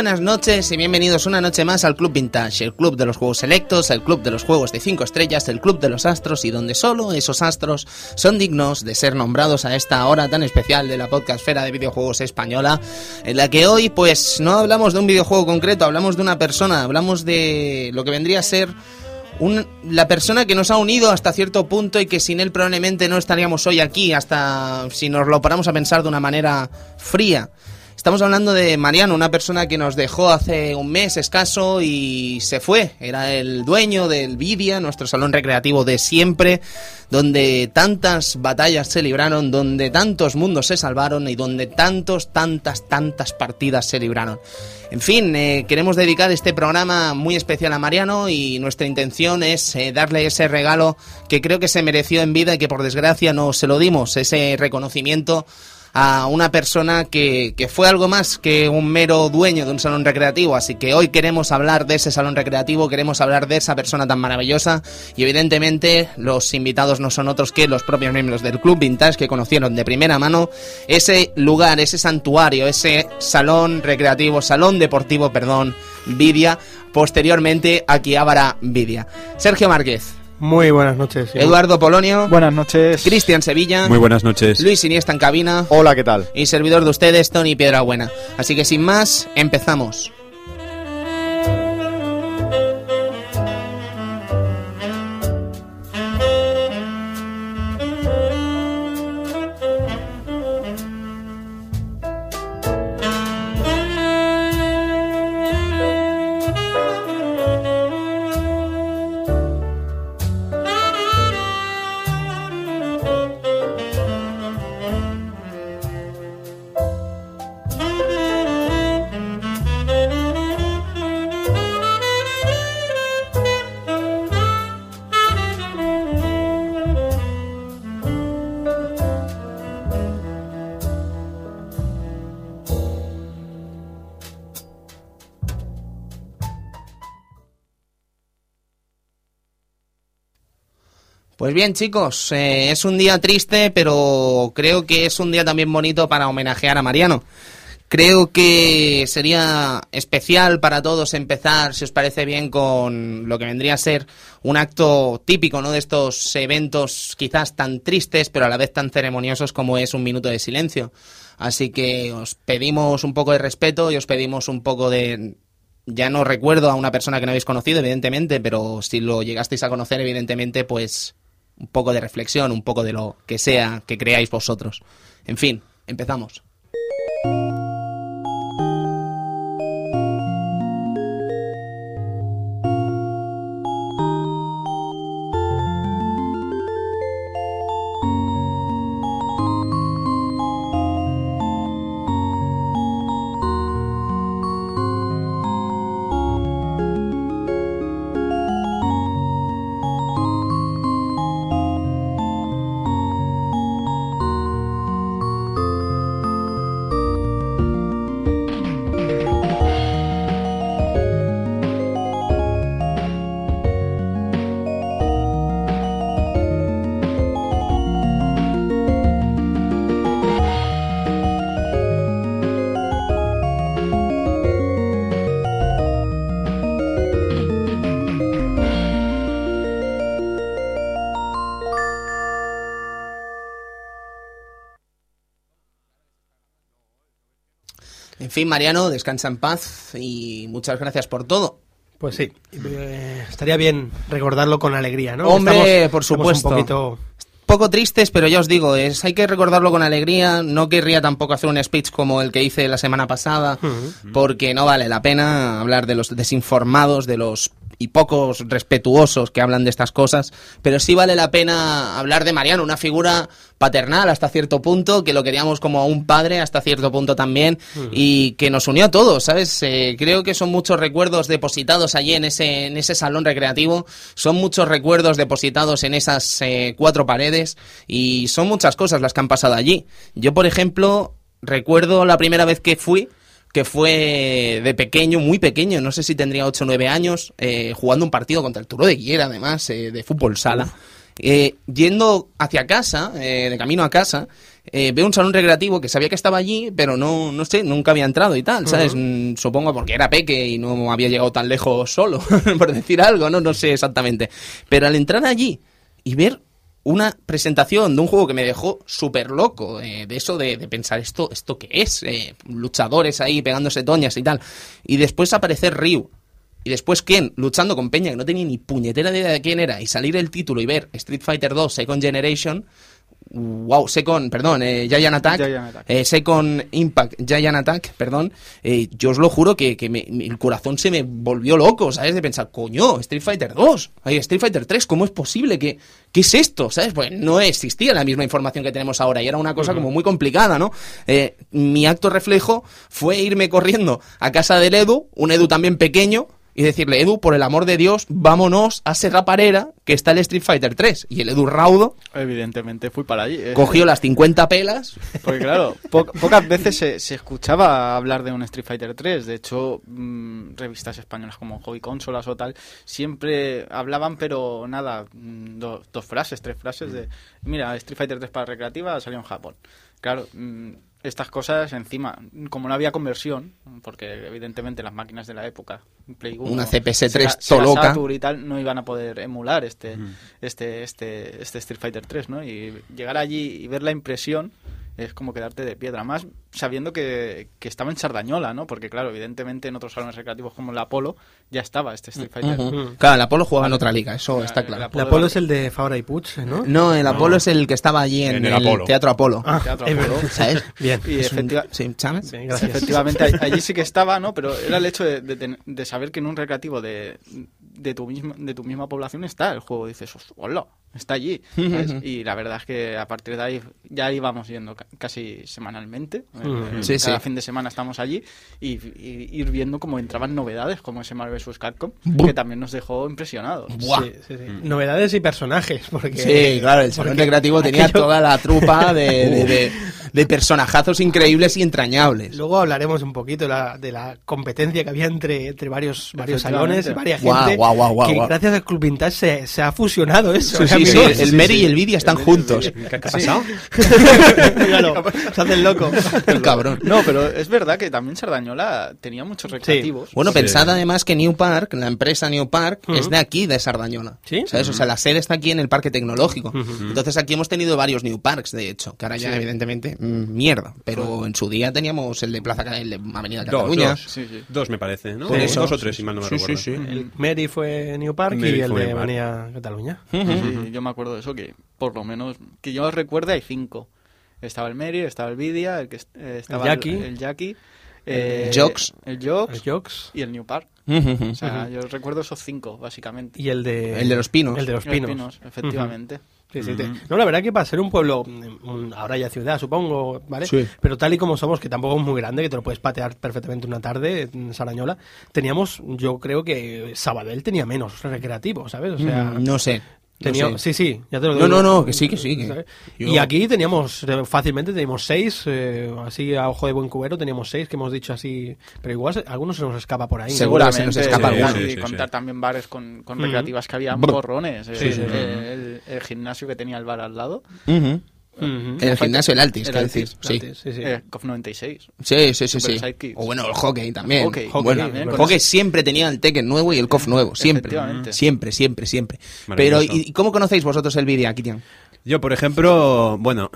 Buenas noches y bienvenidos una noche más al Club Vintage, el club de los juegos selectos, el club de los juegos de 5 estrellas, el club de los astros y donde solo esos astros son dignos de ser nombrados a esta hora tan especial de la podcastfera de videojuegos española, en la que hoy pues no hablamos de un videojuego concreto, hablamos de una persona, hablamos de lo que vendría a ser la persona que nos ha unido hasta cierto punto y que sin él probablemente no estaríamos hoy aquí, hasta si nos lo paramos a pensar de una manera fría. Estamos hablando de Mariano, una persona que nos dejó hace un mes escaso y se fue. Era el dueño del Vidia, nuestro salón recreativo de siempre, donde tantas batallas se libraron, donde tantos mundos se salvaron y donde tantos, tantas, tantas partidas se libraron. En fin, eh, queremos dedicar este programa muy especial a Mariano y nuestra intención es eh, darle ese regalo que creo que se mereció en vida y que por desgracia no se lo dimos, ese reconocimiento a una persona que, que, fue algo más que un mero dueño de un salón recreativo. Así que hoy queremos hablar de ese salón recreativo, queremos hablar de esa persona tan maravillosa y evidentemente los invitados no son otros que los propios miembros del Club Vintage que conocieron de primera mano ese lugar, ese santuario, ese salón recreativo, salón deportivo, perdón, Vidia, posteriormente aquí Ávara Vidia. Sergio Márquez. Muy buenas noches. Eduardo Polonio. Buenas noches. Cristian Sevilla. Muy buenas noches. Luis Iniesta en cabina. Hola, ¿qué tal? Y servidor de ustedes, Tony Piedrabuena. Así que sin más, empezamos. Pues bien, chicos, eh, es un día triste, pero creo que es un día también bonito para homenajear a Mariano. Creo que sería especial para todos empezar, si os parece bien, con lo que vendría a ser un acto típico, ¿no? De estos eventos quizás tan tristes, pero a la vez tan ceremoniosos como es un minuto de silencio. Así que os pedimos un poco de respeto y os pedimos un poco de ya no recuerdo a una persona que no habéis conocido, evidentemente, pero si lo llegasteis a conocer, evidentemente, pues un poco de reflexión, un poco de lo que sea que creáis vosotros. En fin, empezamos. Mariano, descansa en paz y muchas gracias por todo. Pues sí, eh, estaría bien recordarlo con alegría, ¿no? Hombre, por supuesto. Un poquito poco tristes, pero ya os digo, es, hay que recordarlo con alegría. No querría tampoco hacer un speech como el que hice la semana pasada, uh -huh. porque no vale la pena hablar de los desinformados, de los y pocos respetuosos que hablan de estas cosas, pero sí vale la pena hablar de Mariano, una figura paternal hasta cierto punto, que lo queríamos como a un padre hasta cierto punto también, y que nos unió a todos, ¿sabes? Eh, creo que son muchos recuerdos depositados allí en ese, en ese salón recreativo, son muchos recuerdos depositados en esas eh, cuatro paredes, y son muchas cosas las que han pasado allí. Yo, por ejemplo, recuerdo la primera vez que fui, que fue de pequeño, muy pequeño, no sé si tendría 8 o 9 años, eh, jugando un partido contra el Turo de Guiera, además, eh, de fútbol sala. Eh, yendo hacia casa, eh, de camino a casa, eh, veo un salón recreativo que sabía que estaba allí, pero no, no sé, nunca había entrado y tal, ¿sabes? Mm, Supongo porque era peque y no había llegado tan lejos solo, por decir algo, ¿no? No sé exactamente. Pero al entrar allí y ver una presentación de un juego que me dejó súper loco, eh, de eso de, de pensar esto, esto qué es, Eh, luchadores ahí pegándose toñas y tal, y después aparecer Ryu, y después Ken luchando con Peña que no tenía ni puñetera idea de quién era, y salir el título y ver Street Fighter 2 Second Generation, wow, Second, perdón, eh, Giant Attack, Giant Attack. eh, Second Impact, Giant Attack, perdón, eh, yo os lo juro que, que me- el corazón se me volvió loco, ¿sabes? De pensar, coño, Street Fighter 2, ay, Street Fighter 3, ¿cómo es posible que, qué es esto? ¿Sabes? Pues no existía la misma información que tenemos ahora y era una cosa como muy complicada, ¿no? Eh, mi acto reflejo fue irme corriendo a casa del Edu, un Edu también pequeño, y decirle, Edu, por el amor de Dios, vámonos a Serra Parera, que está el Street Fighter 3. Y el Edu Raudo Evidentemente fui para allí. eh. cogió las 50 pelas Porque claro, po- pocas veces se, se escuchaba hablar de un Street Fighter 3. De hecho, mm, revistas españolas como Hobby Consolas o tal, siempre hablaban, pero nada, mm, do- dos frases, tres frases de, mira, Street Fighter 3 para recreativa salió en Japón. Claro, mm, estas cosas encima, como no había conversión, porque evidentemente las máquinas de la época, Play 1, Una CPS-3 Sega- todo Sega loca. Saturn y tal, no iban a poder emular este, este, este, este Street Fighter 3, ¿no? Y llegar allí y ver la impresión es como quedarte de piedra. Más sabiendo que, que estaba en Sardañola, ¿no? Porque, claro, evidentemente en otros salones recreativos como el Apolo ya estaba este Street Fighter. Ujú. Claro, el Apolo jugaba en otra liga, eso La- está el claro. Apolo- El Apolo es el de Fabra y Puig, ¿no? No, el Apolo es el que estaba allí en, En el el, Apolo. Teatro Apolo. Ah, Teatro Apolo. ¿Sabes? Bien. Y un- efectiva- sí, ¿sabes? Bien, gracias. Efectivamente, all- allí sí que estaba, ¿no? Pero era el hecho de, de de saber que en un recreativo de, de, tu misma, de tu misma población está el juego. Dices, hola, está allí. ¿sabes? Y la verdad es que a partir de ahí ya íbamos yendo ca- casi semanalmente. Eh, Sí, Cada sí. fin de semana estamos allí y, y ir viendo cómo entraban novedades, como ese Marvel vs. Capcom, Bum. que también nos dejó impresionados. Buah. Sí, sí, sí. Novedades y personajes. Porque, Sí, claro, el salón recreativo tenía aquello- toda la trupa de, de, de- de personajazos increíbles y entrañables. Luego hablaremos un poquito de la, de la competencia que había entre, entre varios, varios salones y varias gente. que gracias al Club Vintage se, se ha fusionado eso. Sí, ¿eh, sí, sí, el Mary y el Vidia están juntos. ¿Qué, qué ha pasado? Míralo, se hace el loco. El cabrón. No, pero es verdad que también Sardañola tenía muchos recreativos. Bueno, Sí. pensad además que New Park, la empresa New Park, es de aquí, de Sardañola. ¿Sí? ¿Sabes? O sea, la sede está aquí en el Parque Tecnológico. Entonces aquí hemos tenido varios New Parks, de hecho, que ahora ya evidentemente mm, mierda. Pero en su día teníamos el de Plaza el de Avenida Dos, Cataluña. dos. Sí, sí. Dos me parece, ¿no? Por O eso. Dos o tres, si mal no me Sí, recuerdo. sí, sí. El Mary fue New Park Mary y el de New Park. Manía Cataluña. Yo me acuerdo de eso, que por lo menos, que yo recuerde, hay cinco. Estaba el Mary, estaba el Vidia, el que eh, estaba El Jackie. el, Jackie, eh, el Jox El Jokes y el New Park. O sea, yo recuerdo esos cinco, básicamente. y el de... El de los pinos. El de los pinos. efectivamente. Sí, sí, te- No, la verdad que para ser un pueblo, ahora ya ciudad, supongo, ¿vale? Sí. Pero tal y como somos, que tampoco es muy grande, que te lo puedes patear perfectamente una tarde en Sarañola, teníamos, yo creo que Sabadell tenía menos recreativo, ¿sabes? O sea, Mm, no sé. No tenía- sé. sí, sí, ya te lo No, digo. no, no, que sí, que sí, que- yo- Y aquí teníamos, eh, fácilmente teníamos seis, eh, así a ojo de buen cubero, teníamos seis que hemos dicho así, pero igual algunos se nos escapa por ahí. ¿no? Seguro que se nos escapa sí, alguno. Y Sí, sí, contar sí. también bares con, con Ujú. recreativas que había eh, Sí, sí, eh, el, el gimnasio que tenía el bar al lado. Ujú. El gimnasio, el Altis, El quiero Altis, decir. Sí. Antes, sí, sí. Eh, COF 96. Sí, sí, sí, sí. O bueno, el hockey también. El hockey, hockey bueno, también, el hockey siempre tenía el Tekken nuevo y el KOF nuevo, siempre. Siempre, siempre, siempre. Pero. ¿y cómo conocéis vosotros el vídeo, Kitian? Yo, por ejemplo, bueno,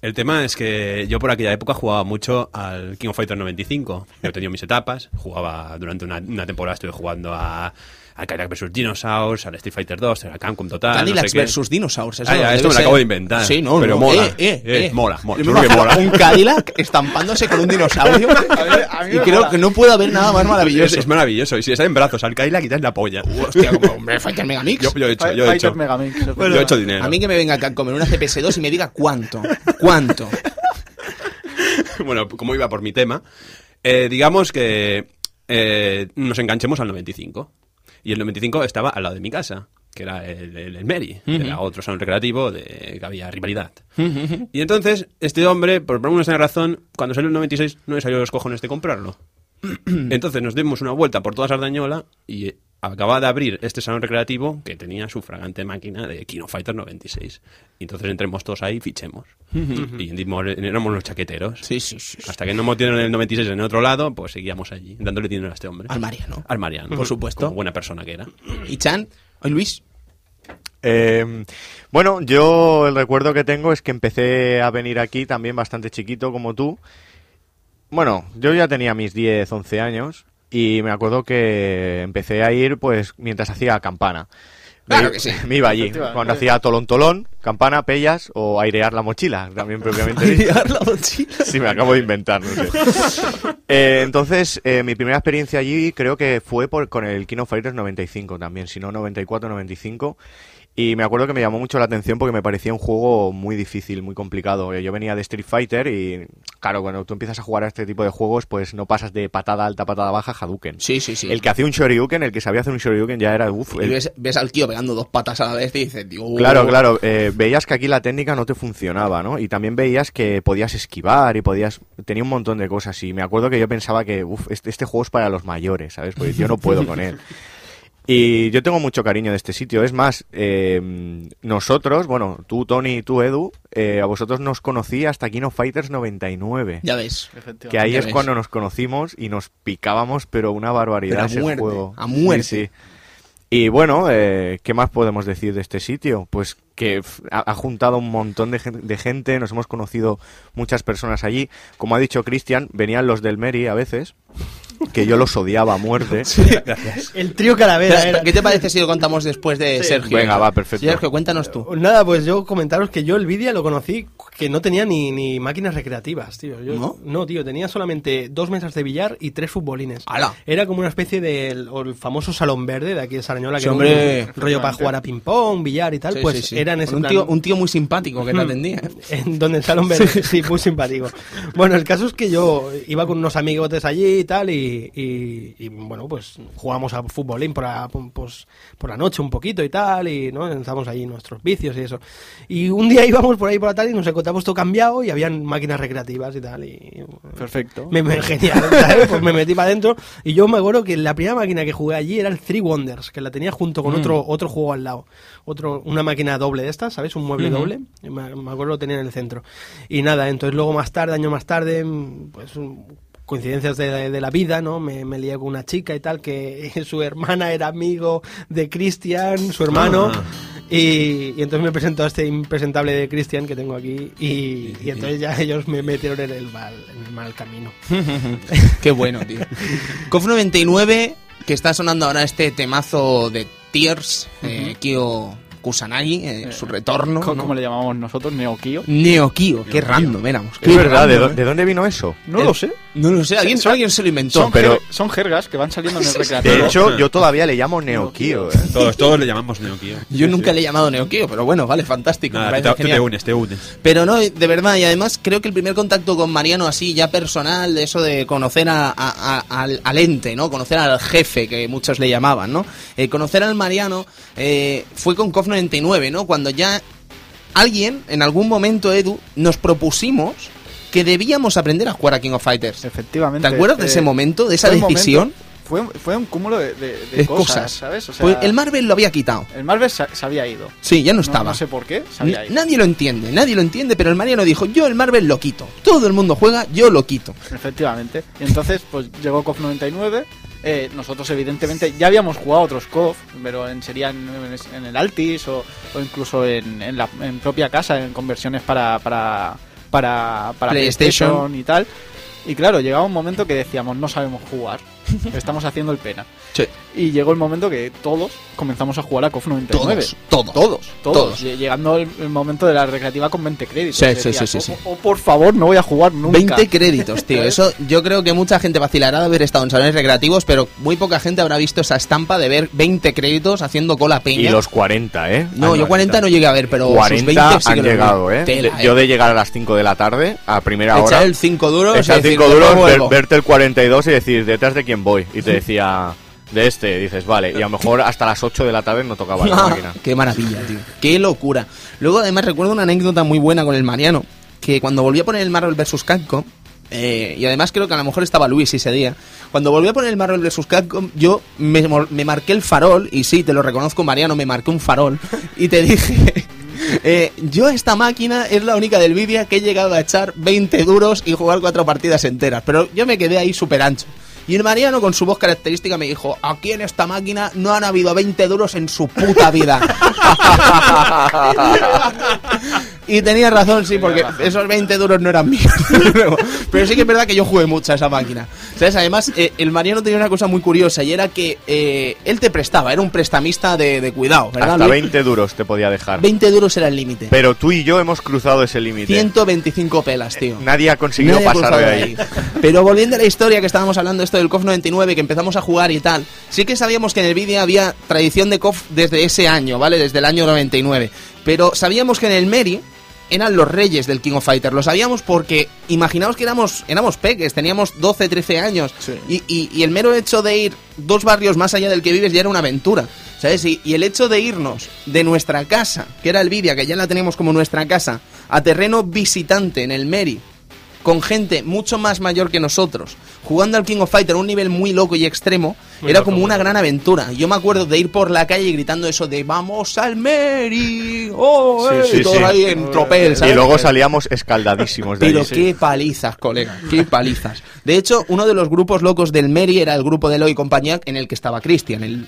el tema es que yo por aquella época jugaba mucho al King of Fighters 95. Yo tenía mis etapas, jugaba durante una, una temporada, estuve jugando a, a Cadillac vs. Dinosaurs, al Street Fighter 2, a Capcom Total. no Cadillacs sé qué. versus Dinosaurs. Eso Ah, ya, esto me lo acabo de inventar. Sí, no, Pero no. mola. Eh, eh, Eh, eh. mola, mola, que mola. Un Cadillac estampándose con un dinosaurio. a mí y me creo mola. que no puede haber nada más Es, maravilloso. es maravilloso. Y si está en brazos al Kaila, quitas la polla. Hostia, como Fighter Megamix. Yo, yo he hecho, yo he hecho. Megamix. yo he hecho dinero. A mí que me venga a comer una CPS2 y me diga cuánto. ¿Cuánto? bueno, como iba por mi tema, eh, digamos que eh, nos enganchemos al 95. Y el 95 estaba al lado de mi casa, que era el, el, el Meri, que era otro salón recreativo de que había rivalidad. y entonces, este hombre, por alguna extraña razón, cuando salió el 96, no le salió los cojones de comprarlo. entonces nos dimos una vuelta por toda Sardañola y acababa de abrir este salón recreativo que tenía su fragante máquina de Kino Fighter 96. Y entonces entremos todos ahí y fichemos. y dimos- éramos los chaqueteros. Sí, sí, sí. Hasta que no metieron el 96 en otro lado, pues seguíamos allí, dándole dinero a este hombre. Al Mariano. Al Mariano. Por supuesto. Como buena persona que era. ¿Y Chan? ¿Hoy Luis? Eh, bueno, yo el recuerdo que tengo es que empecé a venir aquí también bastante chiquito como tú. Bueno, yo ya tenía mis 10, 11 años y me acuerdo que empecé a ir pues mientras hacía campana. Claro me, que sí. me iba allí cuando hacía tolón tolón, campana, pellas o airear la mochila, también propiamente dicho. la mochila. Sí, me acabo de inventar, no sé. Eh, entonces, eh, mi primera experiencia allí creo que fue por, con el Kino Fighters 95 también, si no 94, 95. Y me acuerdo que me llamó mucho la atención porque me parecía un juego muy difícil, muy complicado. Eh, Yo venía de Street Fighter y, claro, cuando tú empiezas a jugar a este tipo de juegos, pues no pasas de patada alta, patada baja, Hadouken. Sí, sí, sí. El que hacía un Shoryuken, el que sabía hacer un Shoryuken ya era, uff, Y el- ves, ves al tío pegando dos patas a la vez y dices, Dios. Claro, claro. eh, veías que aquí la técnica no te funcionaba, ¿no? Y también veías que podías esquivar y podías... Tenía un montón de cosas y me acuerdo que yo pensaba que, uff, este, este juego es para los mayores, ¿sabes? Porque yo no puedo con él. Y yo tengo mucho cariño de este sitio. Es más, eh, nosotros, bueno, tú, Tony, y tú, Edu, eh, a vosotros nos conocí hasta Kino Fighters 99. Ya ves. Efectivamente. Que ahí es ves. cuando nos conocimos y nos picábamos, pero una barbaridad Pero a ese muerte, juego. a muerte. Sí, sí. Y bueno, eh, ¿qué más podemos decir de este sitio? Pues que ha, juntado un montón de, de gente, nos hemos conocido muchas personas allí. Como ha dicho Cristian, venían los del Meri a veces, que yo los odiaba a muerte. El trío Calavera era. ¿Qué te parece si lo contamos después de Sergio? Venga, va, perfecto. Sergio, cuéntanos tú. Nada, pues yo comentaros que yo el Vidia lo conocí que no tenía ni, ni máquinas recreativas, tío. Yo- ¿No? tío, tenía solamente dos mesas de billar y tres futbolines. ¡Hala! Era como una especie del famoso salón verde de aquí de Sarañola, que era un hombre. rollo para jugar a ping-pong, billar y tal. Sí, pues sí, sí. era en ese un plan- tío, un tío muy simpático que te atendía. ¿eh? en donde el salón verde, sí, muy simpático. Bueno, el caso es que yo iba con unos amigotes allí y tal, y, y- y, bueno, pues jugamos a futbolín por la, pues, por la noche un poquito y tal, y ¿no? Estábamos allí nuestros vicios y eso. Y un día íbamos por ahí por la tarde y nos encontramos todo cambiado y habían máquinas recreativas y tal, y Perfecto. me, me- genial. Pues me metí para adentro y yo me acuerdo que la primera máquina que jugué allí era el Three Wonders, que la tenía junto con otro otro juego al lado. Otro, una máquina doble de estas, ¿sabes? Un mueble doble. Me, me acuerdo lo tenía en el centro. Y nada, entonces luego más tarde, año más tarde, mm, pues coincidencias de, de la vida, ¿no? Me, me lié con una chica y tal, que su hermana era amigo de Cristian, su hermano. Y, y entonces me presentó a este impresentable de Cristian que tengo aquí y, y entonces ya ellos me metieron en el mal, en el mal camino. Qué bueno, tío. KOF 99, que está sonando ahora este temazo de Tears, eh, Kyo Kusanagi, eh, su retorno. Como le llamamos nosotros, Neokio. Neo Kyo, qué random éramos. Es qué verdad, ¿de, random, dó- de dónde vino eso? No lo sé. No lo sé, alguien, Son- alguien se lo inventó. Son, pero- jer- son jergas que van saliendo en el recreativo. De hecho, yo todavía le llamo Neokio. ¿eh? Todos, todos le llamamos Neokio. Yo nunca le he llamado Neo Kyo, pero bueno, vale, fantástico. Nada, te, te genial. unes, te unes. Pero no, de verdad, y además creo que el primer contacto con Mariano así, ya personal, de eso de conocer a- a- a- al, al ente, ¿no? Conocer al jefe, que muchos le llamaban, ¿no? Eh, conocer al Mariano eh, fue con KOF 99, ¿no? Cuando ya alguien, en algún momento, Edu, nos propusimos que debíamos aprender a jugar a King of Fighters. Efectivamente. ¿Te acuerdas de eh, ese momento, de esa momento- decisión? fue, fue un cúmulo de, de- de De cosas, cosas. ¿sabes? O sea, Pues el Marvel lo había quitado. el Marvel se, se había ido. Sí, ya no estaba. No, sé por qué, se había ido. Nadie lo entiende, nadie lo entiende, pero el Mariano dijo, yo el Marvel lo quito. Todo el mundo juega, yo lo quito. Efectivamente. Y entonces, pues llegó KOF 99. eh, nosotros, evidentemente, ya habíamos jugado otros KOF, pero en, serían en, en el Altis o, o incluso en, en la en propia casa, en conversiones para, para, para, para PlayStation. PlayStation y tal. Y claro, llegaba un momento que decíamos, no sabemos jugar, estamos haciendo el pena. Sí. Y llegó el momento que todos comenzamos a jugar a KOF 99. Todos, todos, Todos, todos. Todos. Lle- Llegando el, el momento de la recreativa con 20 créditos. Sí, Y sí, sí, sí, "Oh, sí. oh, por favor, no voy a jugar nunca. 20 créditos, tío. Eso yo creo que mucha gente vacilará de haber estado en salones recreativos, pero muy poca gente habrá visto esa estampa de ver 20 créditos haciendo cola peña. Y los 40, ¿eh? No, yo 40 no llegué a ver, pero sus 40 20 sí han que vi. llegado, ¿eh? Tela, De- Yo de llegar a las 5 de la tarde, a primera Echar hora, el 5 duros, echar y decir, 5 duros, "Luego ver- vuelvo". verte el 42 y decir, ¿detrás de quién Y te decía, de este, dices, vale. Y a lo mejor hasta las 8 de la tarde no tocaba la Ah, máquina. Qué maravilla, tío. Qué locura. Luego, además, recuerdo una anécdota muy buena con el Mariano. Que cuando volví a poner el Marvel vs. Capcom, eh, y además creo que a lo mejor estaba Luis ese día. Cuando volví a poner el Marvel vs. Capcom, yo me, me marqué el farol, y sí, te lo reconozco, Mariano, me marqué un farol, y te dije, eh, yo esta máquina es la única del Vidia que he llegado a echar 20 duros y jugar cuatro partidas enteras, pero yo me quedé ahí súper ancho. Y el Mariano, con su voz característica, me dijo: Aquí en esta máquina no han habido 20 duros en su puta vida. y tenía razón, sí, porque esos 20 duros no eran míos. Pero sí que es verdad que yo jugué mucho a esa máquina. ¿Sabes? Además, eh, el Mariano tenía una cosa muy curiosa y era que eh, él te prestaba, era un prestamista de, de cuidado, ¿verdad? Hasta Luis? 20 duros te podía dejar. 20 duros era el límite. Pero tú y yo hemos cruzado ese límite. 125 pelas, tío. Nadie ha conseguido Nadie pasar de ahí. Pero volviendo a la historia que estábamos hablando, esto del KOF 99, que empezamos a jugar y tal, sí que sabíamos que en el vídeo había tradición de KOF desde ese año, ¿vale? Desde el año 99. Pero sabíamos que en el Meri eran los reyes del King of Fighters. Lo sabíamos porque imaginaos que éramos, éramos peques, teníamos 12, 13 años. Y, y- y el mero hecho de ir dos barrios más allá del que vives ya era una aventura. ¿Sabes? Y, y el hecho de irnos de nuestra casa, que era el Vidia, que ya la teníamos como nuestra casa, a terreno visitante en el Meri, con gente mucho más mayor que nosotros, jugando al King of Fighter a un nivel muy loco y extremo, Muy era como una gran aventura. Yo me acuerdo de ir por la calle gritando eso de ¡Vamos al Meri! ¡Oh, Sí, eh! sí, y todos sí. ahí en tropel, ¿sabes? Y luego salíamos escaldadísimos de Pero ahí. qué palizas, colega, qué palizas. De hecho, uno de los grupos locos del Meri era el grupo de Eloy y compañía en el que estaba Cristian, el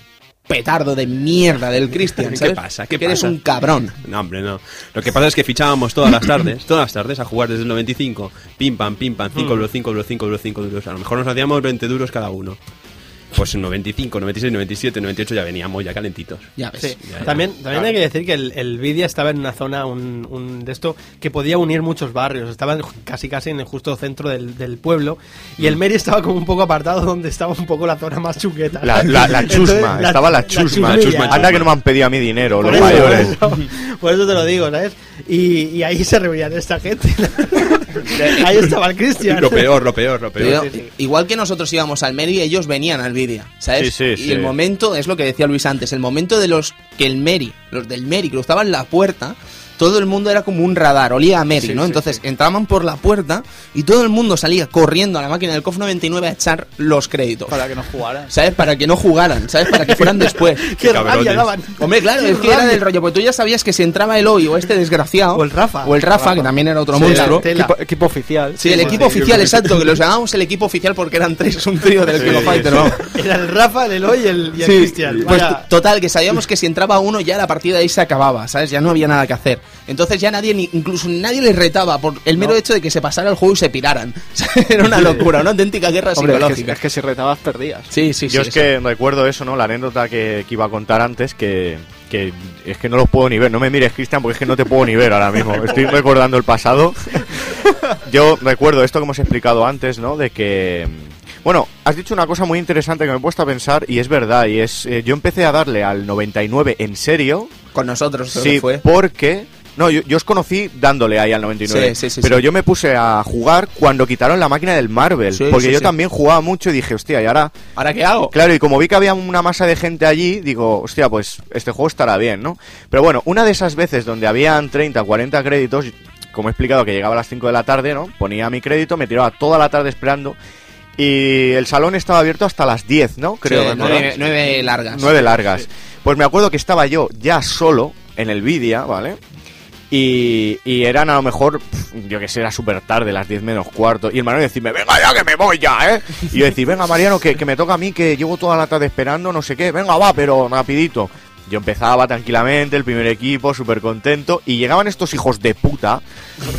petardo de mierda del Cristian, ¿Qué pasa? ¿Qué que eres pasa? un cabrón. No, hombre, no. Lo que pasa es que fichábamos todas las tardes, todas las tardes a jugar desde el 95. Pim, pam, pim, pam, 5 duros, 5 duros, 5 duros, 5 duros. A lo mejor nos hacíamos 20 duros cada uno. Pues en 95, 96, 97, 98 ya veníamos ya calentitos. Ya ves. Sí. Ya, ya. También, también hay que decir que el, el Vidia estaba en una zona un, un de esto que podía unir muchos barrios. Estaba casi casi en el justo centro del, del pueblo. Y el Meri estaba como un poco apartado donde estaba un poco la zona más chuqueta. La, la, la chusma, Entonces, estaba la chusma. chusmilla. chusma, Anda que no me han pedido a mí dinero, Por los eso, mayores. Por eso, por eso te lo digo, ¿sabes? Y, y ahí se reunían esta gente. ahí estaba el Cristian. Lo peor, lo peor, lo peor. Pero, Igual que nosotros íbamos al Meri, ellos venían al Vidia, ¿sabes? Sí, sí, y sí. el momento, es lo que decía Luis antes, el momento de los que el Meri, los del Meri cruzaban la puerta, todo el mundo era como un radar, olía a Meri, Sí, ¿no? sí, Entonces entraban por la puerta y todo el mundo salía corriendo a la máquina del COF 99 a echar los créditos. Para que no jugaran. ¿Sabes? Para que no jugaran, ¿sabes? Para que fueran después. Qué rabia daban. Hombre, claro, es que era del rollo, porque tú ya sabías que si entraba el hoy o este desgraciado, O el Rafa. o el Rafa, que también era otro Sí, monstruo. Equipo, equipo oficial. Sí, el equipo oficial, exacto, que los llamábamos el equipo oficial porque eran tres, un trío del King of Fighter, ¿no? Era el Rafa, el Eloy y el, y el Sí, Cristian. pues total, que sabíamos que si entraba uno ya la partida ahí se acababa, ¿sabes? Ya no había nada que hacer. Entonces ya nadie, ni, incluso nadie les retaba por el mero hecho de que se pasara el juego y se piraran. Era una locura, una auténtica guerra Hombre, es que, psicológica. es que si retabas perdías. Sí, sí, sí. Yo es sí. que recuerdo eso, ¿no? La anécdota que, que iba a contar antes, que, que es que no los puedo ni ver. No me mires, Cristian, porque es que no te puedo ni ver ahora mismo. Estoy recordando el pasado. Yo recuerdo esto que hemos explicado antes, ¿no? De que... Bueno, has dicho una cosa muy interesante que me he puesto a pensar y es verdad, y es... eh, yo empecé a darle al 99 en serio, Con nosotros sí, fue. porque... No, yo, yo os conocí dándole ahí al 99. Sí, sí, sí, pero yo me puse a jugar cuando quitaron la máquina del Marvel. Sí, porque yo también jugaba mucho y dije, hostia, y ahora ¿Ahora qué hago? Claro, y como vi que había una masa de gente allí, digo, hostia, pues este juego estará bien, ¿no? Pero bueno, una de esas veces donde habían 30, 40 créditos, como he explicado que llegaba a las 5 de la tarde, ¿no? Ponía mi crédito, me tiraba toda la tarde esperando y el salón estaba abierto hasta las 10, ¿no? Creo. Nueve, nueve largas. Nueve largas. Pues me acuerdo que estaba yo ya solo en el Vidia, ¿vale? Y, y eran a lo mejor, yo que sé, era súper tarde, las 10 menos cuarto. Y el Mariano decirme, venga ya que me voy ya, ¿eh? Y yo decir, venga Mariano, que, que me toca a mí, que llevo toda la tarde esperando, no sé qué. Venga, va, pero rapidito. Yo empezaba tranquilamente, el primer equipo, súper contento. Y llegaban estos hijos de puta,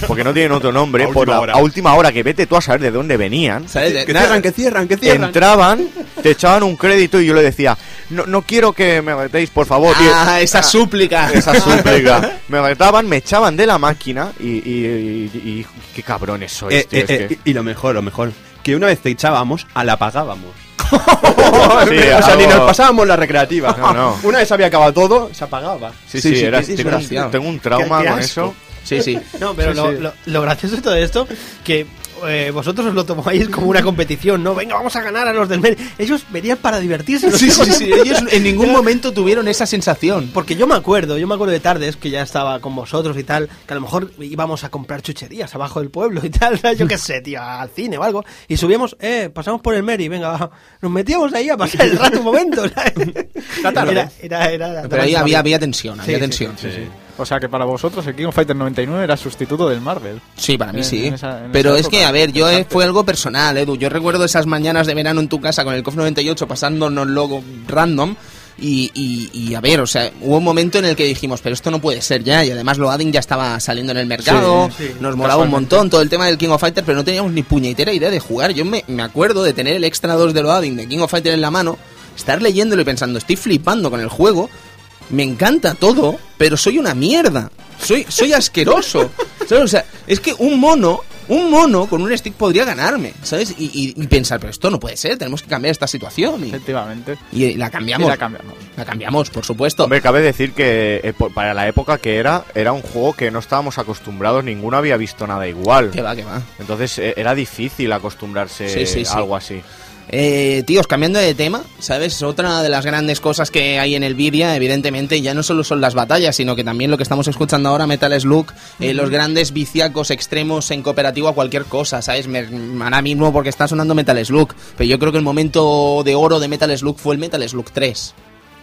porque no tienen otro nombre, A por última la, hora. a última hora, que vete tú a saber de dónde venían ¿Sabes? Que nada. cierran, que cierran, que cierran. entraban, te echaban un crédito y yo le decía, no, no quiero que me metéis, por favor. Y- Ah, esa súplica. esa súplica. Me retaban, me echaban de la máquina y, y- y- y- qué cabrones sois, Eh, tío, eh, es eh, que- Y lo mejor, lo mejor, que una vez te echábamos, a la pagábamos. Sí, o sea, ni nos pasábamos la recreativa. No, no. Una vez había acabado todo, se apagaba. Sí, Sí, sí, sí, era- tengo, tengo un trauma Qué- qué con eso. Sí, sí. No, pero Sí, lo, sí. Lo, lo gracioso de todo esto, que eh, vosotros os lo tomáis como una competición, ¿no? Venga, vamos a ganar a los del Meri. Ellos venían para divertirse. Sí, sí, sí, ellos en ningún momento tuvieron esa sensación. Porque yo me acuerdo, yo me acuerdo de tardes que ya estaba con vosotros y tal, que a lo mejor íbamos a comprar chucherías abajo del pueblo y tal, yo qué sé, tío, al cine o algo, y subíamos, eh, pasamos por el Meri, venga, nos metíamos ahí a pasar el rato un momento, ¿sabes? tarde. Era, era, era, Pero ahí había, había tensión, había Sí, sí, tensión. Sí, sí. O sea que para vosotros el King of Fighters 99 era sustituto del Marvel. para mí En- sí. en esa- en Pero es que, a ver, yo eh, fue algo personal, Edu. Yo recuerdo esas mañanas de verano en tu casa con el COF 98 pasándonos logo random. Y, y, y, a ver, o sea, hubo un momento en el que dijimos, pero esto no puede ser ya. Y además Loading ya estaba saliendo en el mercado, Sí, sí, nos molaba un montón todo el tema del King of Fighters, pero no teníamos ni puñetera idea de jugar. Yo me, me acuerdo de tener el extra 2 de Loading de King of Fighters en la mano, estar leyéndolo y pensando, estoy flipando con el juego, me encanta todo, pero soy una mierda. Soy, soy asqueroso. ¿Sabes? O sea, es que un mono, un mono con un stick podría ganarme, ¿sabes? Y, y- y pensar, pero esto no puede ser, tenemos que cambiar esta situación. Y, Efectivamente. y la cambiamos. Y la cambiamos. La cambiamos, por supuesto. Hombre, cabe decir que eh, por- para la época que era, era un juego que no estábamos acostumbrados, ninguno había visto nada igual. Que va, que va. Entonces eh, era difícil acostumbrarse Sí, sí, sí. a algo así. Eh, tíos, cambiando de tema, ¿sabes? Otra de las grandes cosas que hay en el Vidia, evidentemente, ya no solo son las batallas, sino que también lo que estamos escuchando ahora, Metal Slug, eh, los grandes viciacos extremos en cooperativo a cualquier cosa, ¿sabes? Me, ahora mismo porque está sonando Metal Slug, pero yo creo que el momento de oro de Metal Slug fue el Metal Slug 3.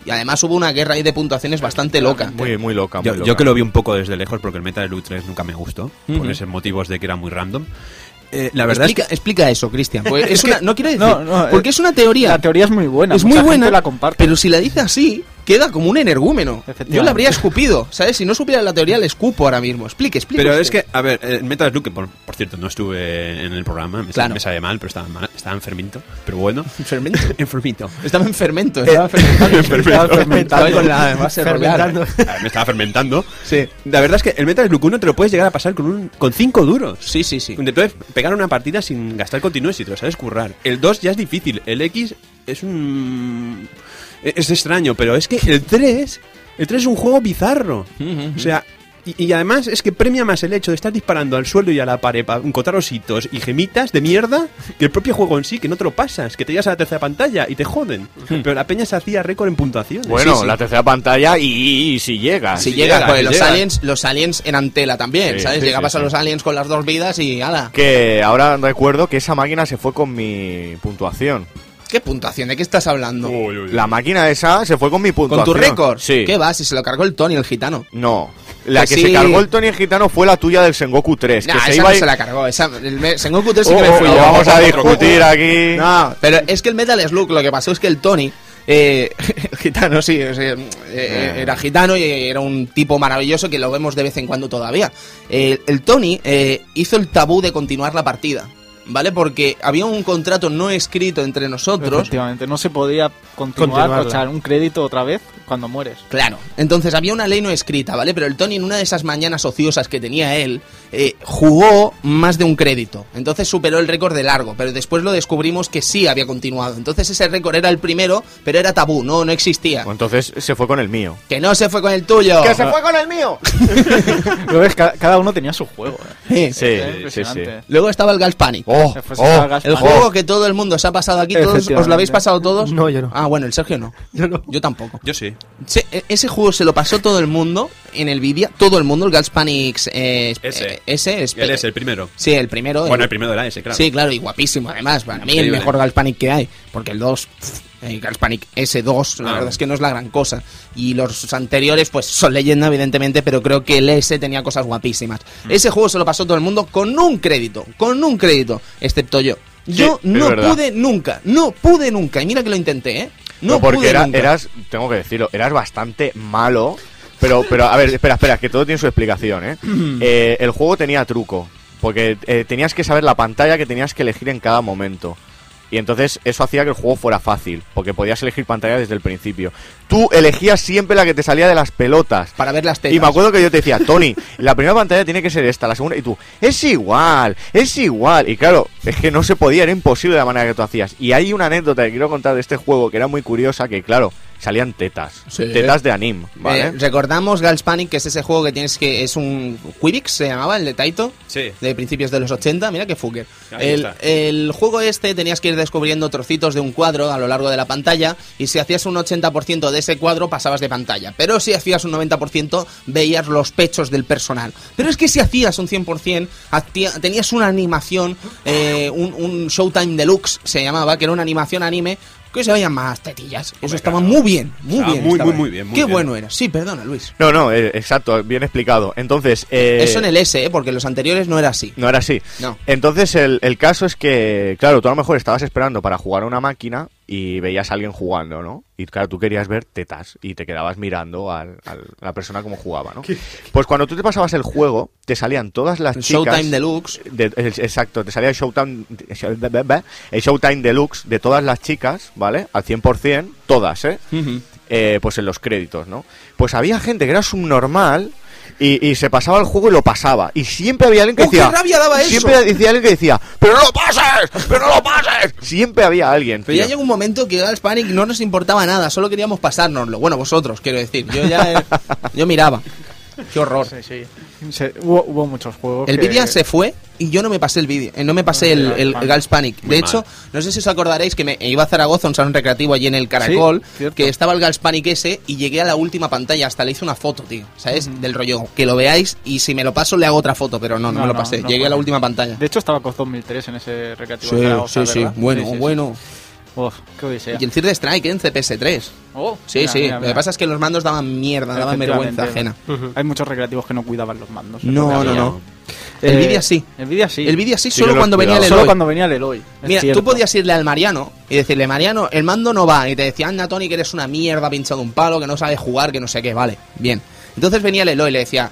Y además hubo una guerra ahí de puntuaciones bastante loca. Muy, muy loca. Muy Yo, loca. yo que lo vi un poco desde lejos porque el Metal Slug 3 nunca me gustó, por esos motivos de que era muy random. Eh, la verdad explica, es que explica eso, Cristian. porque es una- no quiero decir, No, no, porque eh, es una teoría. La teoría es muy buena. es muy buena, la comparte. pero si la dice así, queda como un energúmeno. Yo la habría escupido, ¿sabes? Si no supiera la teoría, le escupo ahora mismo. Explique, explique. Pero usted. es que, a ver, el Metal Slug, que por, por cierto no estuve en el programa, me, Claro. me sabe mal, pero estaba, mal- estaba enfermito, pero bueno. Fermento. enfermito. Estaba en fermento. Estaba fermentando. Estaba fermentando. Estaba con la base rolar. Fermentando. Me estaba fermentando. Sí. La verdad es que el Metal Slug 1 te lo puedes llegar a pasar con un con cinco duros. Sí, sí, sí. Te puedes pegar una partida sin gastar continuos y te lo sabes currar. El 2 ya es difícil. El X es un... Es extraño, pero es que el 3... El 3 es un juego bizarro. O sea... Y, y además es que premia más el hecho de estar disparando al suelo y a la pared para encontrar ositos y gemitas de mierda que el propio juego en sí, que no te lo pasas, que te llegas a la tercera pantalla y te joden. Pero la peña se hacía récord en puntuación. Bueno, Sí, sí. la tercera pantalla y, y si llega. Si Sí llega, llega, pues sí los llega. aliens, los aliens eran tela también, Sí, ¿sabes? sí, Llegabas sí, a los aliens con las dos vidas y ala. Que ahora recuerdo que esa máquina se fue con mi puntuación. ¿Qué puntuación? ¿De qué estás hablando? La máquina esa se fue con mi ¿Con puntuación. tu récord? Sí. ¿Qué va? Si se lo cargó el Tony, el gitano. No. La Pues que sí. se cargó el Tony el Gitano fue la tuya del Sengoku 3. Nah, que se iba no y- se la cargó. Esa, el me- Sengoku 3 sí Oh, que me fui oh, yo. Vamos a discutir aquí. No, pero es que el Metal Slug, lo que pasó es que el Tony, eh, gitano, sí, o sea, eh, era gitano y era un tipo maravilloso que lo vemos de vez en cuando todavía. El, el Tony eh, hizo el tabú de continuar la partida, ¿vale? Porque había un contrato no escrito entre nosotros. Efectivamente, no se podía continuar o echar un crédito otra vez cuando mueres. Claro, entonces había una ley no escrita, ¿vale? Pero el Tony en una de esas mañanas ociosas que tenía él, eh, jugó más de un crédito. Entonces superó el récord de largo, pero después lo descubrimos que sí había continuado. Entonces ese récord era el primero, pero era tabú, no, no existía. Pues entonces se fue con el mío. Que no se fue con el tuyo. ¡Que se fue con el mío! Lo ves, ca- cada uno tenía su juego. Sí. eh. Sí, sí, sí. Luego estaba el Gas Panic. Oh, Oh, Gas El Panic. juego que todo el mundo se ha pasado aquí, todos, ¿os lo habéis pasado todos? No, yo no. Ah, bueno, el Sergio no. Yo no. Yo tampoco. Yo sí. Se- e- ese juego se lo pasó todo el mundo en el vídeo, todo el mundo, el Gas Panic eh, Ese. eh, ese es- Él es el primero. Sí, el primero. Bueno, el- el primero de la S, claro. Sí, claro, y guapísimo además. Para mí el mejor Galspanic que hay. Porque el 2, pff, el Galspanic S2, la Ah. verdad es que no es la gran cosa. Y los anteriores, pues son leyenda, evidentemente, pero creo que el S tenía cosas guapísimas. Mm. Ese juego se lo pasó todo el mundo con un crédito, con un crédito, excepto yo. Yo no verdad. pude nunca, no pude nunca. Y mira que lo intenté, ¿eh? No, No, porque pude era- nunca. eras, tengo que decirlo, eras bastante malo. Pero, pero, a ver, espera, espera, que todo tiene su explicación, ¿eh? Eh, el juego tenía truco. Porque eh, tenías que saber la pantalla que tenías que elegir en cada momento. Y entonces eso hacía que el juego fuera fácil, porque podías elegir pantalla desde el principio. Tú elegías siempre la que te salía de las pelotas. Para ver las tetas. Y me acuerdo que yo te decía, Tony, la primera pantalla tiene que ser esta, la segunda, y tú, es igual, es igual. Y claro, es que no se podía, era imposible de la manera que tú hacías. Y hay una anécdota que quiero contar de este juego que era muy curiosa, que claro, salían tetas. Sí. Tetas de anime, ¿vale? Eh, recordamos Gals Panic, que es ese juego que tienes que. Es un. Quibix se llamaba, el de Taito. Sí. De principios de los 80. Mira qué fucker. El, el juego este tenías que ir descubriendo trocitos de un cuadro a lo largo de la pantalla. Y si hacías un 80% de ese cuadro, pasabas de pantalla. Pero si hacías un 90%, veías los pechos del personal. Pero es que si hacías un 100%, hacía- tenías una animación, eh, un, un Showtime Deluxe se llamaba, que era una animación anime. Que se veían más tetillas. Eso estaba muy bien, muy Estaba bien. muy, estaba muy, muy bien, muy Qué bien. bueno era. Sí, perdona, Luis. No, no, eh, exacto, bien explicado. Entonces, eh, Eso en el S, ¿eh? porque los anteriores no era así. No era así. No. Entonces, el, el caso es que, claro, tú a lo mejor estabas esperando para jugar a una máquina y veías a alguien jugando, ¿no? Y claro, tú querías ver tetas y te quedabas mirando al- al- a la persona como jugaba, ¿no? Pues cuando tú te pasabas el juego, te salían todas las chicas... Showtime Deluxe. de- el- exacto, te salía el Showtime, el Showtime Deluxe de todas las chicas, ¿vale? Al 100%, todas, ¿eh? eh, pues en los créditos, ¿no? Pues había gente que era subnormal y, y se pasaba el juego y lo pasaba. Y siempre había alguien que ¡Oh, qué decía... rabia daba eso! Siempre decía alguien que decía, ¡pero no lo pases! ¡pero no lo pases! Siempre había alguien, Pero ya llegó un momento que Gals Panic no nos importaba nada, solo queríamos pasárnoslo. Bueno, vosotros, quiero decir. Yo ya. eh, yo miraba. Qué horror. Sí, sí. Se- hubo, hubo muchos juegos. El que- vídeo se fue y yo no me pasé el vídeo, eh, no me pasé el, el Gals Panic. Muy De mal. hecho, no sé si os acordaréis que me iba a Zaragoza, un salón recreativo allí en el Caracol, Sí, que estaba el Gals Panic ese y llegué a la última pantalla, hasta le hice una foto, tío, ¿sabes? Del rollo, que lo veáis y si me lo paso le hago otra foto, pero no, no, No, me lo pasé. no Llegué a la última pantalla. De hecho, estaba con 2003 en ese recreativo. Sí, de Zaragoza, sí, sí, ¿verdad? bueno, Sí, bueno. Uf, qué. Y el Cirque Strike en CPS3. Oh, Sí, mira, sí. mira, Lo que pasa es que los mandos daban mierda, daban vergüenza ajena. Hay muchos recreativos que no cuidaban los mandos. No, no, no. El Eh, Nvidia sí. El Nvidia sí. El vídeo sí, Sí solo cuando venía el cuidaba. Solo Eloy. cuando venía el Eloy. Mira, cierto. tú podías irle al Mariano y decirle, Mariano, el mando no va. Y te decía, anda, Tony, que eres una mierda pinchado un palo, que no sabes jugar, que no sé qué. Vale, bien. Entonces venía el Eloy y le decía,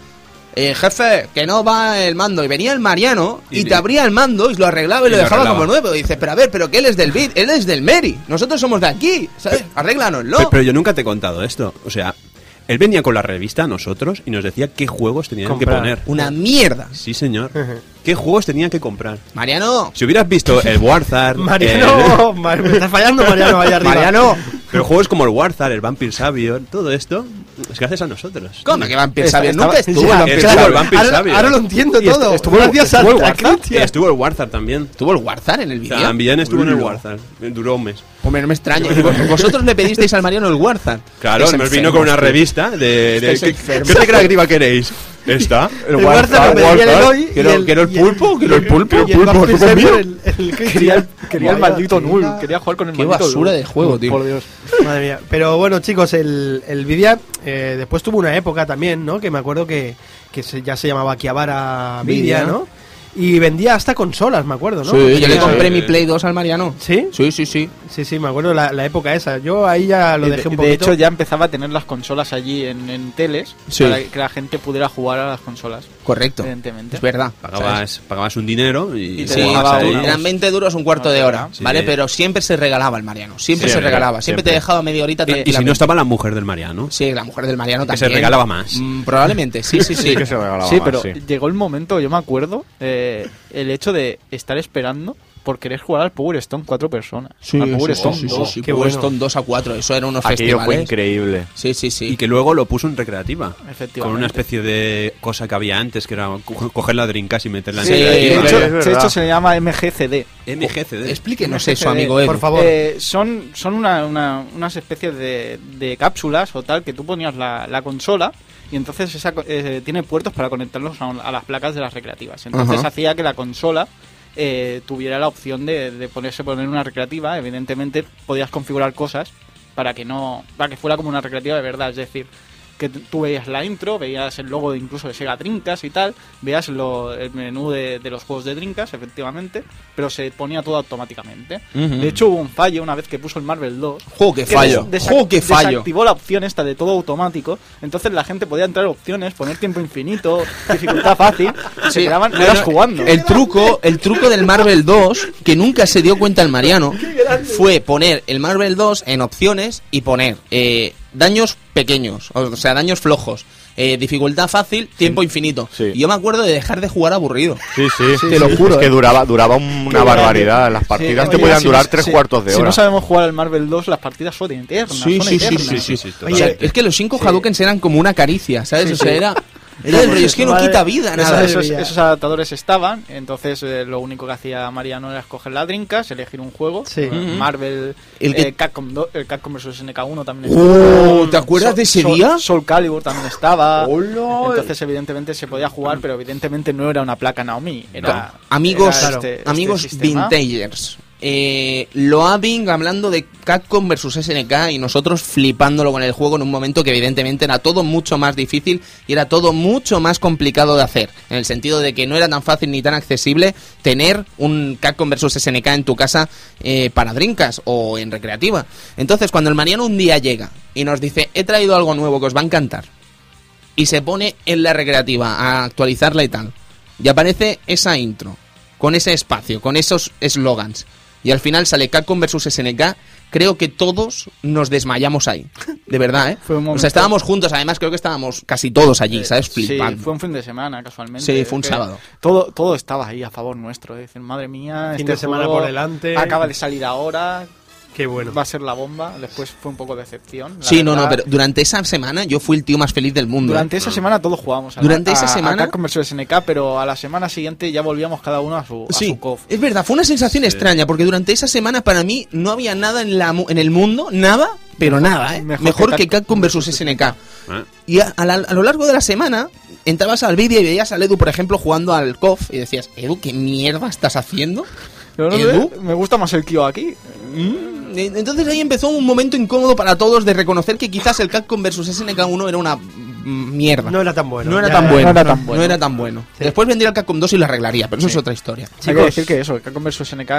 eh, jefe, que no va el mando. Y venía el Mariano y, Y te abría el mando y lo arreglaba y, y lo lo dejaba arreglaba. como nuevo. Y dices, pero a ver, pero que él es del Bit, él es del Meri. Nosotros somos de aquí, ¿sabes? Arréglanoslo. Pero, pero yo nunca te he contado esto. O sea, él venía con la revista a nosotros y nos decía qué juegos tenían Comprar. que poner. Una mierda. Sí, señor. ¿Qué juegos tenían que comprar? Mariano, Si hubieras visto el Warzard... Mariano, Mar- me estás fallando, Mariano, allá arriba. Mariano. Pero juegos como el Warzard, el Vampire Savior, todo esto, es gracias a nosotros. ¿Cómo que Savior? estaba- Nunca estuvo el estuvo Savior. el Vampire ahora, lo entiendo todo. estuvo- Gracias estuvo a, el a Warzard. Y Cristian. estuvo el Warzard también. ¿Tuvo el Warzard en el vídeo? También estuvo en el Uy, Warzard. Duró un mes. Hombre, no me extraña. Vosotros le pedisteis al Mariano el Warzard. Claro, nos vino con una revista de... ¿qué, enfermos. ¿Qué recreativa queréis? El lo pedía el Eloy Quiero- y el- quiero el y pulpo, quiero el pulpo, el pulpo, mío. el- el Quería, quería el maldito. Null. Quería jugar con el Qué maldito basura Null. de juego, tío. Por Dios. Madre mía. Pero bueno, chicos, el, el Vidia eh, después tuvo una época también, ¿no? Que me acuerdo que, que se- ya se llamaba Kiavara Vidia, Vidia. ¿no? Y vendía hasta consolas, me acuerdo, ¿no? Sí, yo le compré sí. mi Play 2 al Mariano. ¿Sí? Sí, sí, sí. Sí, sí, me acuerdo la, la época esa. Yo ahí ya lo De- dejé un de, poquito. hecho, ya empezaba a tener las consolas allí en, en teles Sí. para que la gente pudiera jugar a las consolas. Correcto. Evidentemente. Es verdad. Pagabas, pagabas un dinero y, Y te dejaba ahí. eran 20 duros un cuarto de hora, Sí. ¿vale? Pero siempre se regalaba el Mariano. Siempre Sí, se regalaba. Siempre, te siempre. dejaba media horita Y- si no estaba la mujer del Mariano. Sí, la mujer del Mariano Que también. se regalaba más. Mm, probablemente, sí, sí, sí. Sí que se regalaba Sí, más, pero sí. llegó el momento, yo me acuerdo, eh, el hecho de estar esperando por querer jugar al Power Stone cuatro personas. Sí, al Power sí, Stone sí, sí, 2. sí, Qué Power bueno. Stone 2 a 4, eso era unos Aquello fue increíble. Sí, sí, sí. Y que luego lo puso en recreativa. Efectivamente. Con una especie de cosa que había antes, que era co- coger la Dreamcast y meterla en Sí, de, recreativa. hecho, es de hecho, se llama MGCD. MGCD. Explíquenos MGCD, eso, amigo Edu. por favor. Eh, son son una- una- unas especies de, de cápsulas o tal que tú ponías la, la consola y entonces esa co- eh, tiene puertos para conectarlos a, a las placas de las recreativas. Entonces hacía que la consola eh, tuviera la opción de, de ponerse poner una recreativa. Evidentemente podías configurar cosas para que no para que fuera como una recreativa de verdad. Es decir, que tú veías la intro, veías el logo de incluso de Sega Drinkas y tal, veías lo- el menú de, de los juegos de Drinkas, efectivamente, pero se ponía todo automáticamente. De hecho, hubo un fallo una vez que puso el Marvel 2. ¡Jo, qué que fallo! ¡Jo, qué fallo! Desactivó la opción esta de todo automático. Entonces la gente podía entrar opciones, poner tiempo infinito, dificultad fácil. y se quedaban horas jugando. El truco, el truco del Marvel 2, que nunca se dio cuenta el Mariano, fue poner el Marvel 2 en opciones y poner eh, daños pequeños, o sea, daños flojos. eh, dificultad fácil, tiempo infinito. Sí. Y yo me acuerdo de dejar de jugar aburrido. Sí, sí, Te lo juro, Es que eh. duraba, duraba un- una barbaridad. Las partidas Sí, te oye, podían si durar no- tres si- cuartos de Si hora. no sabemos jugar al Marvel 2, las partidas son eternas. Sí, son sí, sí, eternas. sí, sí, sí, O sea, es que los cinco Hadoukens eran como una caricia, ¿sabes? o sea, era, es que no Vale. quita vida, nada. esos- esos adaptadores estaban, entonces eh, lo único que hacía Mariano era escoger la Dreamcast, elegir un juego. Sí. eh, Ujú. Marvel, El que- eh, Capcom, el Capcom vs SNK1 también Oh, ¿te acuerdas Sol- de ese Sol- día? Soul Calibur también estaba. Hola. Entonces, evidentemente, se podía jugar, pero evidentemente no era una placa Naomi. Era, amigos, era este- este amigos sistema. vintagers. Eh, Loading hablando de Capcom versus SNK y nosotros flipándolo con el juego en un momento que evidentemente era todo mucho más difícil y era todo mucho más complicado de hacer. En el sentido de que no era tan fácil ni tan accesible tener un Capcom versus SNK en tu casa eh, para drinkas o en recreativa. Entonces cuando el Mariano un día llega y nos dice he traído algo nuevo que os va a encantar y se pone en la recreativa a actualizarla y tal. Y aparece esa intro, con ese espacio, con esos eslogans. Y al final sale Capcom versus SNK. Creo que todos nos desmayamos ahí. De verdad, ¿eh? Fue un o sea, estábamos juntos. Además, creo que estábamos casi todos allí, ¿sabes? Sí, fue un fin de semana, casualmente. Sí, fue un sábado. Todo, todo estaba ahí a favor nuestro. Es decir, madre mía, Fin este de semana juego por delante. Acaba de salir ahora, Qué bueno. va a ser la bomba. Después fue un poco de decepción. Sí, no, no, pero durante esa semana yo fui el tío más feliz del mundo. ¿eh? Durante esa semana todos jugábamos. a- Durante a- esa a semana- Capcom vs SNK, pero a la semana siguiente ya volvíamos cada uno a su, a Sí, su cof. es verdad, fue una sensación extraña, porque durante esa semana para mí no había nada en, la, mu- en el mundo, nada, pero nada, ¿eh? mejor Mejor, que que Capcom versus SNK. ¿Eh? Y a, a la- a lo largo de la semana entrabas al vídeo y veías a Edu, por ejemplo, jugando al KOF y decías, Edu, ¿qué mierda estás haciendo? Pero no ¿Edu? sé, me gusta más el Kyo aquí. Mm, Entonces ahí empezó un momento incómodo para todos de reconocer que quizás el Capcom versus SNK1 era una mm, mierda. No era tan bueno. No era Ya, tan bueno. no era tan bueno. No era tan bueno. Después vendría el Capcom 2 y lo arreglaría, pero eso es otra historia. Hay que decir que eso, el Capcom vs SNK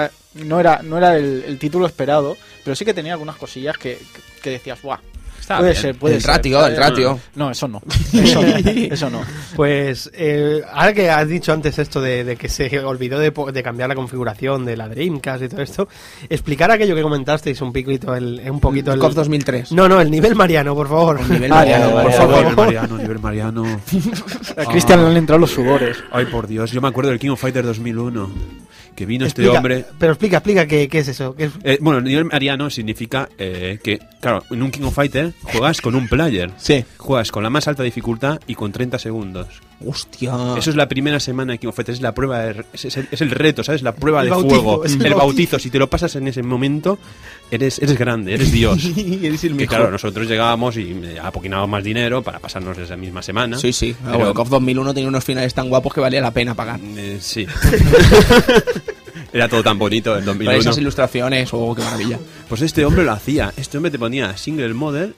no era, no era el, el título esperado, pero sí que tenía algunas cosillas que, que, que decías, ¡buah! Está puede bien. ser, puede El ser. ratio, el ratio. No, eso no. Eso no. Eso no. Pues eh, ahora que has dicho antes esto de, de que se olvidó de, po- de cambiar la configuración de la Dreamcast y todo esto, explicar aquello que comentasteis un poquito, el, un poquito el... KOF 2003. No, no, el nivel Mariano, por favor. nivel Ah, Mariano, por favor. Nivel Mariano, nivel Mariano. A Cristian le han entrado los sudores. Ay, por Dios, yo me acuerdo del King of Fighters 2001. Que vino este hombre. Pero explica, explica qué, qué es eso. qué es- Eh, bueno, el nivel mariano significa eh, que, claro, en un King of Fighter juegas con un player. Sí. Juegas con la más alta dificultad y con 30 segundos. Hostia. Eso es la primera semana de King es la prueba, de- es, es el, es el reto, ¿sabes? La prueba El de bautizo, fuego, el, el bautizo. Si te lo pasas en ese momento, eres, eres grande, eres Dios. Eres el que mejor. claro, nosotros llegábamos y eh, apoquinábamos más dinero para pasarnos esa misma semana. Sí, sí. Pero- Pero KOF 2001 tenía unos finales tan guapos que valía la pena pagar. Eh, sí. Era todo tan bonito el Para 2001. esas ilustraciones, oh, qué maravilla. Pues este hombre lo hacía. Este hombre te ponía single model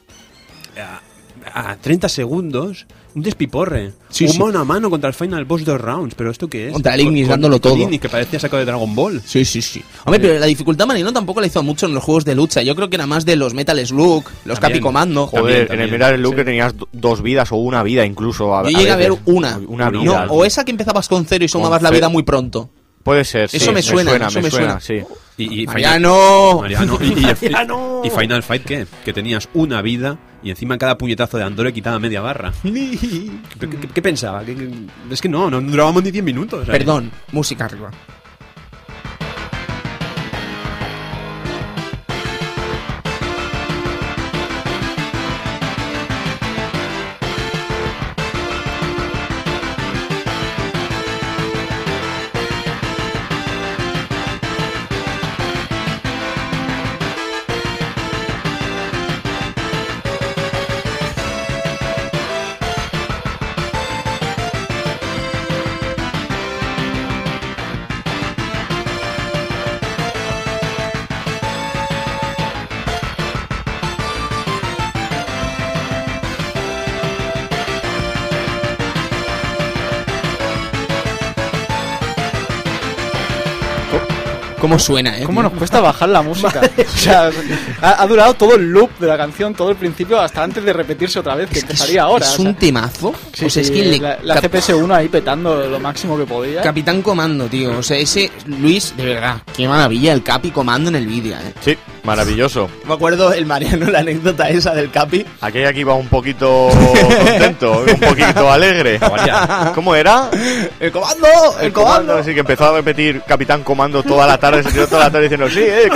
a, a 30 segundos, un despiporre. Sí, un sí. mano a mano contra el final boss dos rounds. ¿Pero esto qué es? Contra el Ignis, Con- dándolo con todo. Ignis, que parecía sacado de Dragon Ball. Sí, sí, sí. Hombre, pero la dificultad Marino tampoco la hizo mucho en los juegos de lucha. Yo creo que era más de los Metal Slug, los. Capi Comando. También, Joder, en el Metal Slug que tenías do- dos vidas o una vida incluso. A, Yo llegué a ver veces. una. Una No, vida. No, o esa que empezabas con cero y sumabas la vida muy pronto. Puede ser, sí. Eso me suena, eso me me suena, suena. sí. Y, y Mariano. Mariano. Y, y- Mariano. y Final Fight, ¿qué? Que tenías una vida y encima cada puñetazo de Andor le quitaba media barra. ¿Qué, qué- qué pensaba? ¿Qué- qué- Es que no, no durábamos ni 10 minutos. ¿sabes? Perdón, música arriba. ¿Cómo suena, eh? ¿Cómo nos cuesta bajar la música? o sea, ha, ha durado todo el loop de la canción, todo el principio, hasta antes de repetirse otra vez, que Es que empezaría es- ahora. Es o sea. un temazo. Sí, o sea, es que le- la, la Cap- CPS1 ahí petando lo máximo que podía. Capitán Comando, tío. O sea, ese Luis, de verdad, qué maravilla el Capi Comando en el vídeo, eh. Sí. Maravilloso. Me acuerdo el Mariano, la anécdota esa del Capi. Aquella aquí va un poquito contento, un poquito alegre. ¿Cómo era? ¡El comando! ¡El, comando! Así que empezó a repetir Capitán Comando toda la tarde, se tiró toda la tarde diciendo, sí, eh,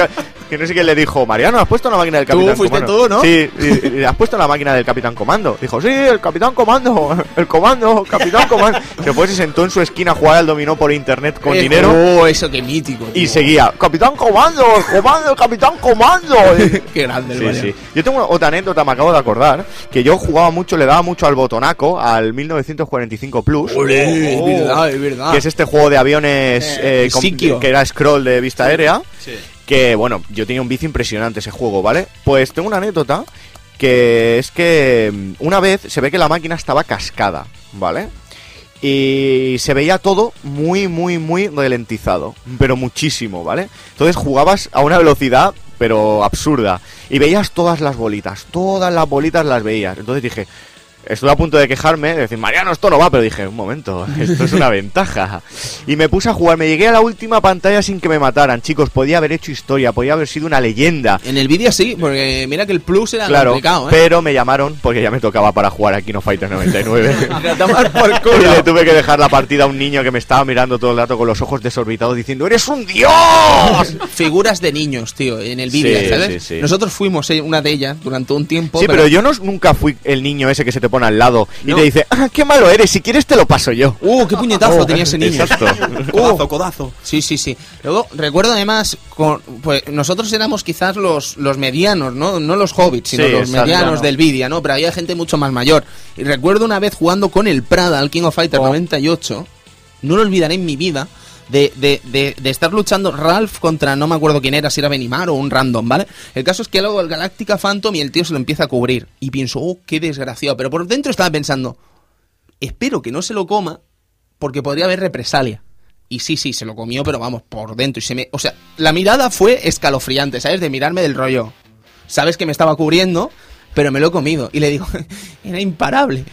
que no sé quién le dijo, Mariano, ¿has puesto la máquina del Tú Capitán fuiste Comando? tú, ¿no? Sí, y- y ¿has puesto la máquina del Capitán Comando? Dijo, sí, el Capitán Comando, el Comando, Capitán Comando. Se fue, se sentó en su esquina a jugar al dominó por internet con Eh, dinero. Oh, eso qué mítico. Y seguía, Capitán Comando, el Comando, el Capitán Comando. Qué grande el Sí, Mariano. sí. Yo tengo otra anécdota, me acabo de acordar, que yo jugaba mucho, le daba mucho al botonaco, al 1945 Plus. Es verdad, es verdad. Que es este juego de aviones eh, con- Sikio. que era scroll de vista aérea. Que bueno, yo tenía un vicio impresionante ese juego, ¿vale? Pues tengo una anécdota que es que mm, una vez se ve que la máquina estaba cascada, ¿vale? Y se veía todo muy, muy, muy ralentizado, pero muchísimo, ¿vale? Entonces jugabas a una velocidad, pero absurda. Y veías todas las bolitas, todas las bolitas las veías. Entonces dije, estuve a punto de quejarme, de decir, Mariano, esto no va, pero dije, un momento, esto es una ventaja. Y me puse a jugar, me llegué a la última pantalla sin que me mataran, chicos, podía haber hecho historia, podía haber sido una leyenda. En el vídeo sí, porque mira que el plus era Claro, complicado, ¿eh? pero me llamaron porque ya me tocaba para jugar a Kino Fighter 99. A tomar por Y le tuve que dejar la partida a un niño que me estaba mirando todo el rato con los ojos desorbitados diciendo ¡Eres un dios! Figuras de niños, tío, en el vídeo, Sí, ¿sabes? sí, sí. Nosotros fuimos eh, una de ellas durante un tiempo. Sí, pero yo no, nunca fui el niño ese que se te pone al lado y No. te dice ¡Ah, qué malo eres! Si quieres te lo paso yo. ¡Uh, qué puñetazo Oh, tenía ese niño! exacto. Codazo, codazo. Sí, sí, sí. Luego, recuerdo además, con, pues nosotros éramos quizás los, los medianos, ¿no? No los hobbits, sino Sí, los exacto. medianos del vídeo, ¿no? Pero había gente mucho más mayor. Y recuerdo una vez jugando con el Prada al King of Fighter Oh. 98, no lo olvidaré en mi vida, de, de, de, estar luchando Ralph contra no me acuerdo quién era, si era Benimar o un random, ¿vale? El caso es que luego el Galáctica Phantom y el tío se lo empieza a cubrir. Y pienso, oh, qué desgraciado. Pero por dentro estaba pensando, espero que no se lo coma porque podría haber represalia. Y sí, sí, se lo comió, pero vamos, por dentro. Y se me. O sea, la mirada fue escalofriante, ¿sabes? De mirarme del rollo. Sabes que me estaba cubriendo, pero me lo he comido. Y le digo, era imparable.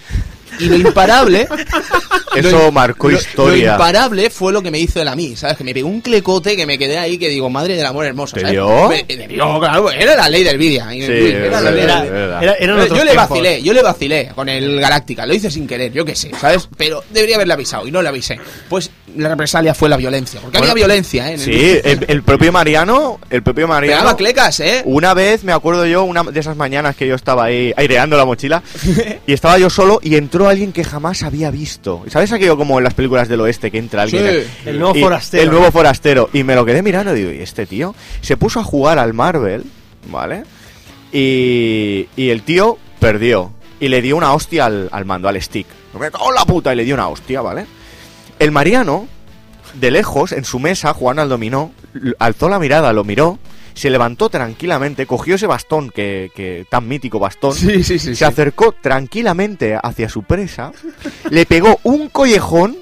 Y lo imparable. Eso lo- marcó lo- historia. Lo imparable fue lo que me hizo él a mí, ¿sabes? Que me pegó un clecote que me quedé ahí que digo, madre del amor hermoso. ¿Te ¿sabes? dio? Me- me dio, claro, era la ley del vídeo. Sí, era la ley. Era- yo le vacilé, yo le vacilé con el Galáctica, lo hice sin querer, yo qué sé, ¿sabes? Pero debería haberle avisado y no le avisé. Pues la represalia fue la violencia, porque Bueno, había violencia, ¿eh? el Sí, el propio Mariano, el propio Mariano. Pegaba clecas, ¿eh? Una vez me acuerdo yo, una de esas mañanas que yo estaba ahí aireando la mochila y estaba yo solo y entró alguien que jamás había visto. ¿Sabes aquello como en las películas del oeste que entra alguien? Sí, el nuevo Y- forastero. El nuevo forastero. Y me lo quedé mirando y digo, ¿y este tío? Se puso a jugar al Marvel, ¿vale? Y, y el tío perdió. Y le dio una hostia al, al mando, al stick. En la puta y le dio una hostia, ¿vale? El Mariano, de lejos, en su mesa, jugando al dominó, alzó la mirada, lo miró, se levantó tranquilamente, cogió ese bastón, que, que tan mítico bastón, Sí, sí, sí. se sí. acercó tranquilamente hacia su presa, le pegó un collejón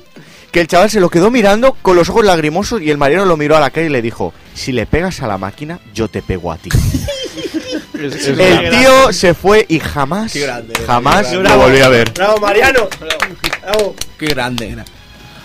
que el chaval se lo quedó mirando con los ojos lagrimosos y el Mariano lo miró a la cara y le dijo, si le pegas a la máquina, yo te pego a ti. el tío se fue y jamás, grande, jamás lo volví a ver. ¡Bravo, Mariano! ¡Bravo! Qué grande era.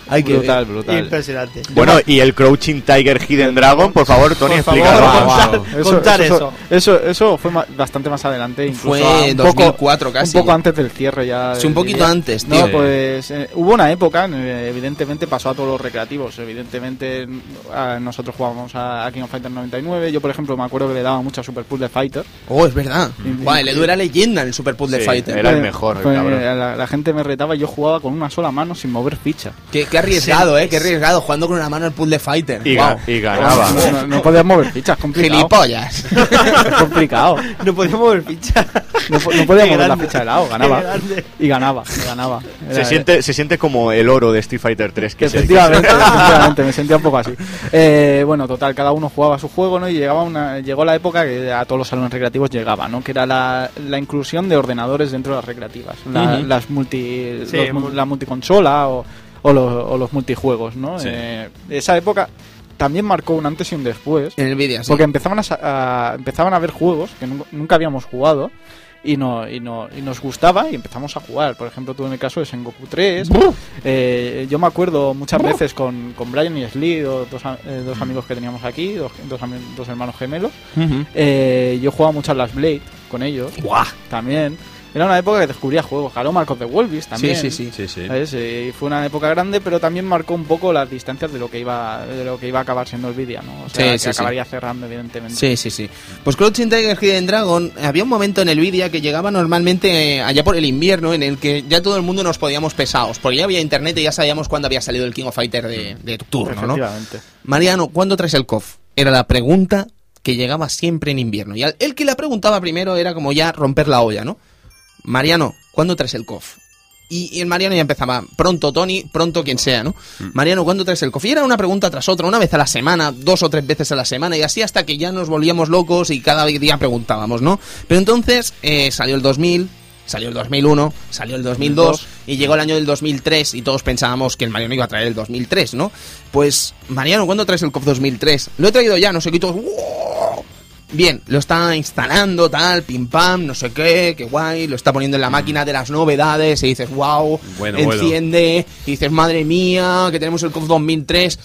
Hay que brutal, brutal. Impresionante. Bueno, y el Crouching Tiger Hidden Dragon, por favor, Tony, Por explícalo. favor, contar, contar eso. Eso, eso fue ma- bastante más adelante. Incluso Fue un 2004 poco, casi. Un poco antes del cierre ya. Sí, un poquito día. antes, No, tío. pues eh, hubo una época, eh, evidentemente pasó a todos los recreativos. Evidentemente a- nosotros jugábamos a, a King of Fighters 99. Yo, por ejemplo, me acuerdo que le daba mucho a Super Puzzle Fighter. Oh, es verdad. Guau, el Edu era leyenda en el Super Puzzle Sí, Fighter. Era el Pues- mejor, el cabrón. la, la gente me retaba y yo jugaba con una sola mano sin mover ficha. Qué, qué arriesgado, ¿eh? Qué arriesgado, jugando con una mano el Puzzle Fighter. Y, ga- y ganaba. No, no- no podías mover fichas, complicado. Gilipollas. Es complicado. No podíamos mover ficha. No, no podía mover la ficha de lado, ganaba. Y ganaba, ganaba. Se Era- siente, se siente como el oro de Street Fighter 3. Que se- Efectivamente, efectivamente, me sentía un poco así. Eh, bueno, total, cada uno jugaba su juego, ¿no? Y llegaba una, llegó la época que a todos los salones recreativos llegaba, ¿no? Que era la, la inclusión de ordenadores dentro de las recreativas. La, las multi, Sí, los la multiconsola o, o, los, o los multijuegos, ¿no? Sí. Eh, esa época también marcó un antes y un después. En el vídeo, sí. Porque empezaban a, sa- a- empezaban a haber juegos que nunca, habíamos jugado y, no, y, no, y nos gustaba y empezamos a jugar. Por ejemplo, tú en el caso de Sengoku 3. eh, yo me acuerdo muchas veces con, con Brian y Slee, dos, dos, a- eh, dos amigos que teníamos aquí, dos, dos, dos hermanos gemelos. Eh, yo jugaba mucho a las Blade con ellos ¡Guau! también. Era una época que descubría juegos. Jaló Marcos de Wolvis también. Sí, sí, sí. Sí, sí. ¿Sabes? Eh, fue una época grande, pero también marcó un poco las distancias de lo que iba de lo que iba a acabar siendo el vídeo, ¿no? O sea, Sí, que sí, sí. acabaría cerrando, evidentemente. Sí, sí, sí. Pues Crouching Tiger Hidden Dragon, había un momento en el vídeo que llegaba normalmente eh, allá por el invierno en el que ya todo el mundo nos podíamos pesados, porque ya había internet y ya sabíamos cuándo había salido el King of Fighter de, de turno, ¿no? Efectivamente. Mariano, ¿cuándo traes el COF? Era la pregunta que llegaba siempre en invierno. Y al- el que la preguntaba primero era como ya romper la olla, ¿no? Mariano, ¿cuándo traes el COF? Y, y el Mariano ya empezaba, pronto Tony, pronto quien sea, ¿no? Mariano, ¿cuándo traes el COF? Y era una pregunta tras otra, una vez a la semana, dos o tres veces a la semana, y así hasta que ya nos volvíamos locos y cada día preguntábamos, ¿no? Pero entonces eh, salió el 2000, salió el 2001, salió el 2002 y llegó el año del 2003 y todos pensábamos que el Mariano iba a traer el 2003, ¿no? Pues, Mariano, ¿cuándo traes el COF 2003? Lo he traído ya, no sé qué, y todos, "¡Wow!". Bien, lo está instalando, tal, pim pam, no sé qué, qué guay, lo está poniendo en la máquina de las novedades y dices, wow, Bueno, enciende, y dices, madre mía, que tenemos el COF 2003.